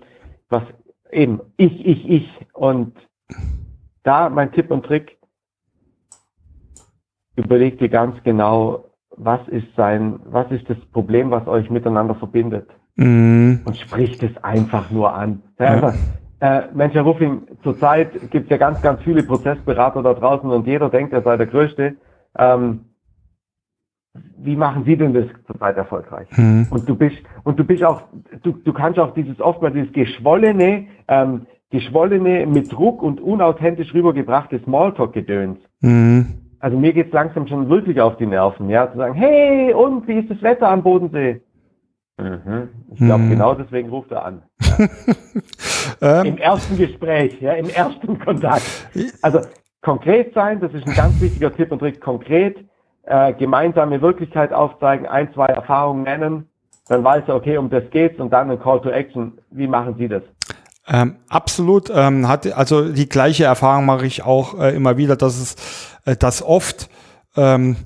was eben ich, ich, ich. Und da mein Tipp und Trick, überlegt ihr ganz genau, was ist sein, was ist das Problem, was euch miteinander verbindet Mhm. und spricht es einfach nur an. Sei einfach, äh, Mensch, Herr Ruffing, zurzeit gibt es ja ganz, ganz viele Prozessberater da draußen und jeder denkt, er sei der Größte. Ähm, wie machen Sie denn das zurzeit erfolgreich? Mhm. Und du bist, und du bist auch, du, du kannst auch dieses oftmals dieses geschwollene, ähm, geschwollene, mit Druck und unauthentisch rübergebrachte Smalltalk-Gedöns. Mhm. Also mir geht's langsam schon wirklich auf die Nerven, ja, zu sagen, hey, und wie ist das Wetter am Bodensee? Mhm. Ich glaube, Mhm. genau deswegen ruft er an. Ähm, Im ersten Gespräch, ja, im ersten Kontakt. Also konkret sein, das ist ein ganz wichtiger Tipp und Trick. Konkret, äh, gemeinsame Wirklichkeit aufzeigen, ein, zwei Erfahrungen nennen, dann weiß er, okay, um das geht's und dann ein Call to Action. Wie machen Sie das? Ähm, absolut. Ähm, hat, also die gleiche Erfahrung mache ich auch äh, immer wieder, dass es, äh, dass oft ähm,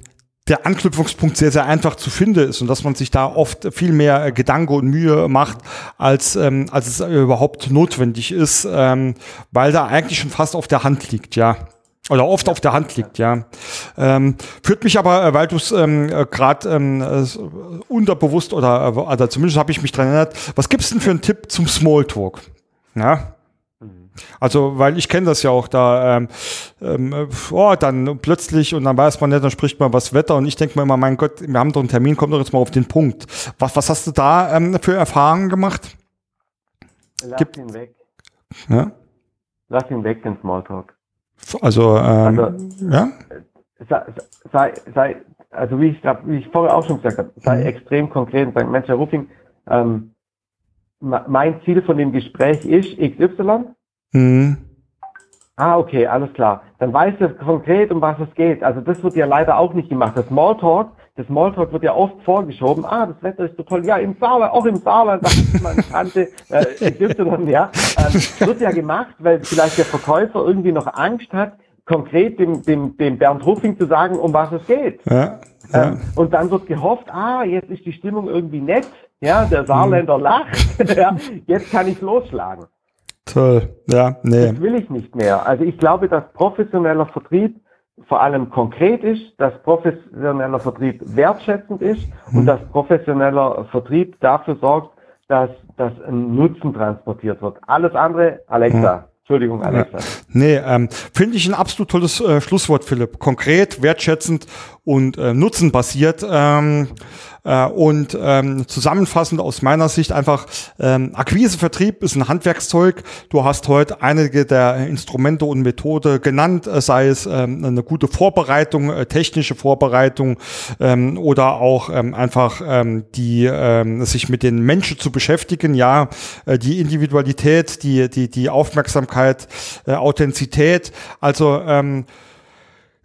der Anknüpfungspunkt sehr, sehr einfach zu finden ist und dass man sich da oft viel mehr äh, Gedanke und Mühe macht, als, ähm, als es äh, überhaupt notwendig ist, ähm, weil da eigentlich schon fast auf der Hand liegt, ja. Oder oft auf der Hand liegt, ja. Ähm, führt mich aber, äh, weil du es ähm, äh, gerade ähm, äh, unterbewusst oder, oder zumindest habe ich mich dran erinnert, was gibt's denn für einen Tipp zum Smalltalk? Ja. Also, weil ich kenne das ja auch da, ähm, ähm, oh, dann plötzlich und dann weiß man nicht, dann spricht man was Wetter und ich denke mir immer, mein Gott, wir haben doch einen Termin, kommt doch jetzt mal auf den Punkt. Was, was hast du da ähm, für Erfahrungen gemacht? Lass Gibt- ihn weg. Ja? Lass ihn weg, den Smalltalk. Also, ähm, Also- ja? sei, sei, sei also wie ich, grad- wie ich vorher auch schon gesagt habe, sei Mhm. extrem konkret und sagen, Mensch, Herr Ruffing, ähm, mein Ziel von dem Gespräch ist XY. Mhm. Ah, okay, alles klar. Dann weißt du konkret, um was es geht. Also das wird ja leider auch nicht gemacht. Das Smalltalk, das Smalltalk wird ja oft vorgeschoben. Ah, das Wetter ist so toll. Ja, im Saarland, auch im Saarland, da ist meine Tante, äh, XY, ja. Ähm, wird ja gemacht, weil vielleicht der Verkäufer irgendwie noch Angst hat, konkret dem, dem, dem Bernd Ruffing zu sagen, um was es geht. Ja. ja. Ähm, und dann wird gehofft, ah, jetzt ist die Stimmung irgendwie nett. Ja, der Saarländer lacht. ja, jetzt kann ich losschlagen. Toll. Ja, nee. Das will ich nicht mehr. Also ich glaube, dass professioneller Vertrieb vor allem konkret ist, dass professioneller Vertrieb wertschätzend ist und dass professioneller Vertrieb dafür sorgt, dass, dass ein Nutzen transportiert wird. Alles andere, Alexa. Entschuldigung, Alexa. Nee, ähm, finde ich ein absolut tolles äh, Schlusswort, Philipp. Konkret, wertschätzend und äh, nutzenbasiert. Ähm, äh, und ähm, zusammenfassend aus meiner Sicht einfach, ähm, Akquisevertrieb ist ein Handwerkszeug. Du hast heute einige der Instrumente und Methode genannt, äh, sei es ähm, eine gute Vorbereitung, äh, technische Vorbereitung ähm, oder auch ähm, einfach ähm, die ähm, sich mit den Menschen zu beschäftigen, ja, äh, die Individualität, die die die Aufmerksamkeit, äh, Authentizität, also ähm,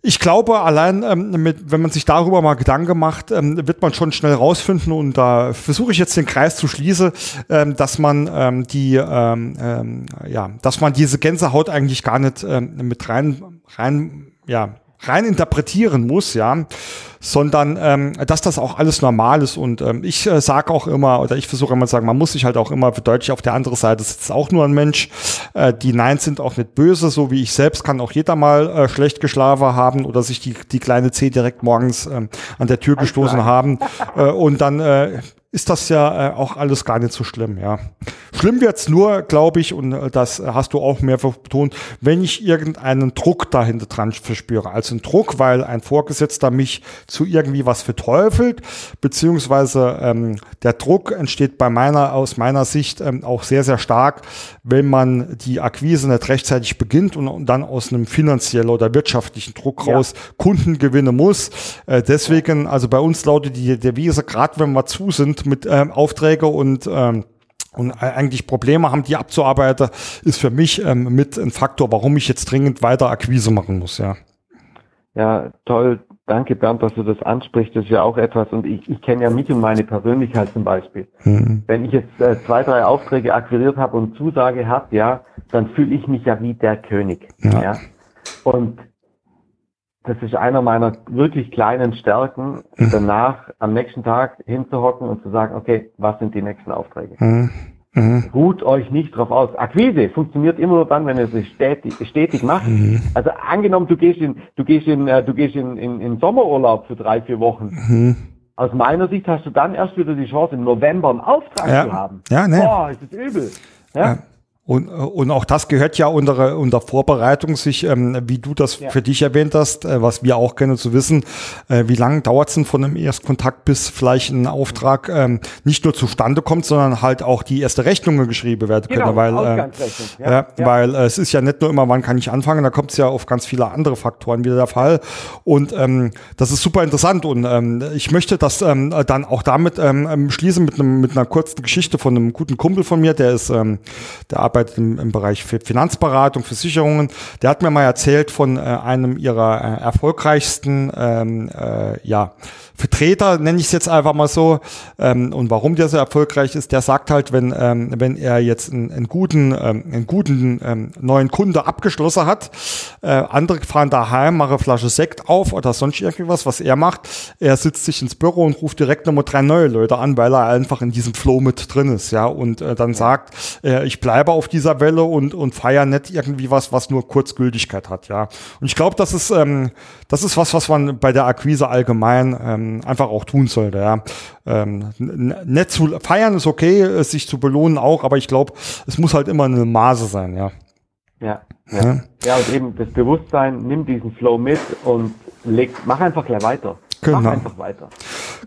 ich glaube, allein, ähm, mit, wenn man sich darüber mal Gedanken macht, ähm, wird man schon schnell rausfinden und da versuche ich jetzt den Kreis zu schließen, ähm, dass man ähm, die, ähm, ähm, ja, dass man diese Gänsehaut eigentlich gar nicht ähm, mit rein, rein, ja, rein interpretieren muss, ja, sondern ähm, dass das auch alles normal ist. Und ähm, ich äh, sage auch immer oder ich versuche immer zu sagen, man muss sich halt auch immer verdeutlichen, auf der anderen Seite sitzt auch nur ein Mensch. Äh, die Neins sind auch nicht böse, so wie ich selbst kann auch jeder mal äh, schlecht geschlafen haben oder sich die die kleine C direkt morgens ähm, an der Tür gestoßen haben. Äh, und dann äh, ist das ja äh, auch alles gar nicht so schlimm, ja. Schlimm wird's nur, glaube ich, und äh, das hast du auch mehrfach betont, wenn ich irgendeinen Druck dahinter dran verspüre. Also einen Druck, weil ein Vorgesetzter mich zu irgendwie was verteufelt, beziehungsweise ähm, der Druck entsteht bei meiner, aus meiner Sicht ähm, auch sehr, sehr stark, wenn man die Akquise nicht rechtzeitig beginnt und, und dann aus einem finanziellen oder wirtschaftlichen Druck Ja. raus Kunden gewinnen muss. Äh, deswegen, also bei uns lautet die Devise, gerade wenn wir zu sind mit ähm, Aufträge und ähm, und eigentlich Probleme haben, die abzuarbeiten, ist für mich ähm, mit ein Faktor, warum ich jetzt dringend weiter Akquise machen muss, ja. Ja, toll. Danke, Bernd, dass du das ansprichst. Das ist ja auch etwas, und ich, ich kenne ja mich und meine Persönlichkeit zum Beispiel. Hm. Wenn ich jetzt äh, zwei, drei Aufträge akquiriert habe und Zusage habe, ja, dann fühle ich mich ja wie der König. Ja. Ja. Und das ist einer meiner wirklich kleinen Stärken, Mhm. danach am nächsten Tag hinzuhocken und zu sagen, okay, was sind die nächsten Aufträge? Mhm. Mhm. Ruht euch nicht drauf aus. Akquise funktioniert immer nur dann, wenn ihr es stetig, stetig macht. Mhm. Also angenommen, du gehst in, du gehst in, äh, du gehst in, in, in Sommerurlaub für drei, vier Wochen. Mhm. Aus meiner Sicht hast du dann erst wieder die Chance, im November einen Auftrag Ja. zu haben. Ja, ne. Boah, ist das übel. Ja? Ja. Und, äh, und auch das gehört ja unter, unter Vorbereitung, sich, ähm, wie du das Ja. für dich erwähnt hast, äh, was wir auch kennen zu wissen, äh, wie lange dauert es denn von einem Erstkontakt, bis vielleicht ein Auftrag ähm, nicht nur zustande kommt, sondern halt auch die erste Rechnungen geschrieben werden Genau, können. Weil, äh, Ja, ja. weil äh, es ist ja nicht nur immer, wann kann ich anfangen, da kommt es ja auf ganz viele andere Faktoren wieder der Fall. Und ähm, das ist super interessant und ähm, ich möchte das ähm, dann auch damit ähm, ähm, schließen mit, einem, mit einer kurzen Geschichte von einem guten Kumpel von mir, der ist, ähm, der arbeitet im, im Bereich für Finanzberatung, Versicherungen. Der hat mir mal erzählt von äh, einem ihrer äh, erfolgreichsten ähm, äh, ja, Vertreter, nenne ich es jetzt einfach mal so. Ähm, und warum der so erfolgreich ist, der sagt halt, wenn, ähm, wenn er jetzt einen, einen guten, ähm, einen guten ähm, neuen Kunde abgeschlossen hat, äh, andere fahren daheim, machen Flasche Sekt auf oder sonst irgendwas, was er macht. Er sitzt sich ins Büro und ruft direkt nochmal drei neue Leute an, weil er einfach in diesem Flow mit drin ist, ja, und äh, dann sagt, äh, ich bleibe auf dieser Welle und, und feiere nicht irgendwie was, was nur Kurzgültigkeit hat, ja. Und ich glaube, das ist, ähm, das ist was, was man bei der Akquise allgemein ähm, einfach auch tun sollte, ja. Ähm, n- nicht zu feiern ist okay, sich zu belohnen auch, aber ich glaube, es muss halt immer eine Maße sein, ja. Ja, ja. ja, und eben das Bewusstsein, nimm diesen Flow mit und leg, mach einfach gleich weiter. Genau. Mach einfach weiter.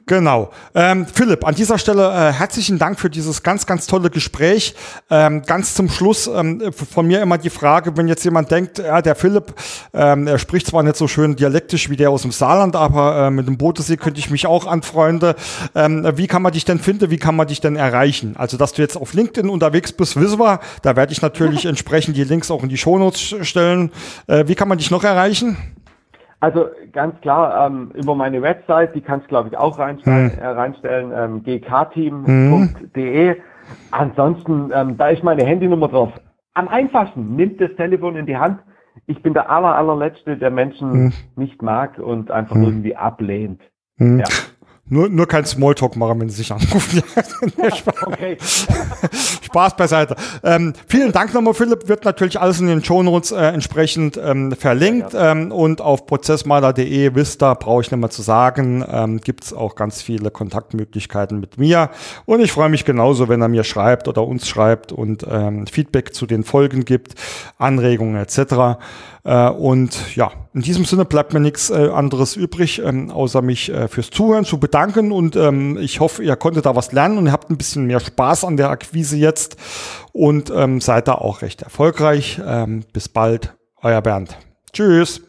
Genau. Ähm, Philipp, an dieser Stelle äh, herzlichen Dank für dieses ganz, ganz tolle Gespräch. Ähm, ganz zum Schluss ähm, von mir immer die Frage, wenn jetzt jemand denkt, ja, der Philipp, ähm, er spricht zwar nicht so schön dialektisch wie der aus dem Saarland, aber äh, mit dem Bodensee könnte ich mich auch anfreunde. Ähm, wie kann man dich denn finden? Wie kann man dich denn erreichen? Also, dass du jetzt auf LinkedIn unterwegs bist, wissen wir. Da werde ich natürlich entsprechend die Links auch in die Shownotes stellen. Äh, wie kann man dich noch erreichen? Also ganz klar, ähm, über meine Website, die kannst du glaube ich auch reinstellen, hm. äh, reinstellen ähm, gkteam.de. Hm. Ansonsten, ähm, da ist meine Handynummer drauf. Am einfachsten, nimmt das Telefon in die Hand. Ich bin der aller, allerletzte, der Menschen hm. nicht mag und einfach hm. irgendwie ablehnt. Hm. Ja. Nur, nur kein Smalltalk machen, wenn Sie sich anrufen. okay. Spaß beiseite. Ähm, vielen Dank nochmal, Philipp. Wird natürlich alles in den Shownotes äh, entsprechend ähm, verlinkt. Ähm, und auf prozessmaler.de, Vista, brauche ich nicht mehr zu sagen, ähm, gibt es auch ganz viele Kontaktmöglichkeiten mit mir. Und ich freue mich genauso, wenn er mir schreibt oder uns schreibt und ähm, Feedback zu den Folgen gibt, Anregungen etc. Äh, und ja, in diesem Sinne bleibt mir nichts äh, anderes übrig, ähm, außer mich äh, fürs Zuhören zu bedanken. Und ähm, ich hoffe, ihr konntet da was lernen und habt ein bisschen mehr Spaß an der Akquise jetzt und ähm, seid da auch recht erfolgreich. Ähm, bis bald, euer Bernd. Tschüss.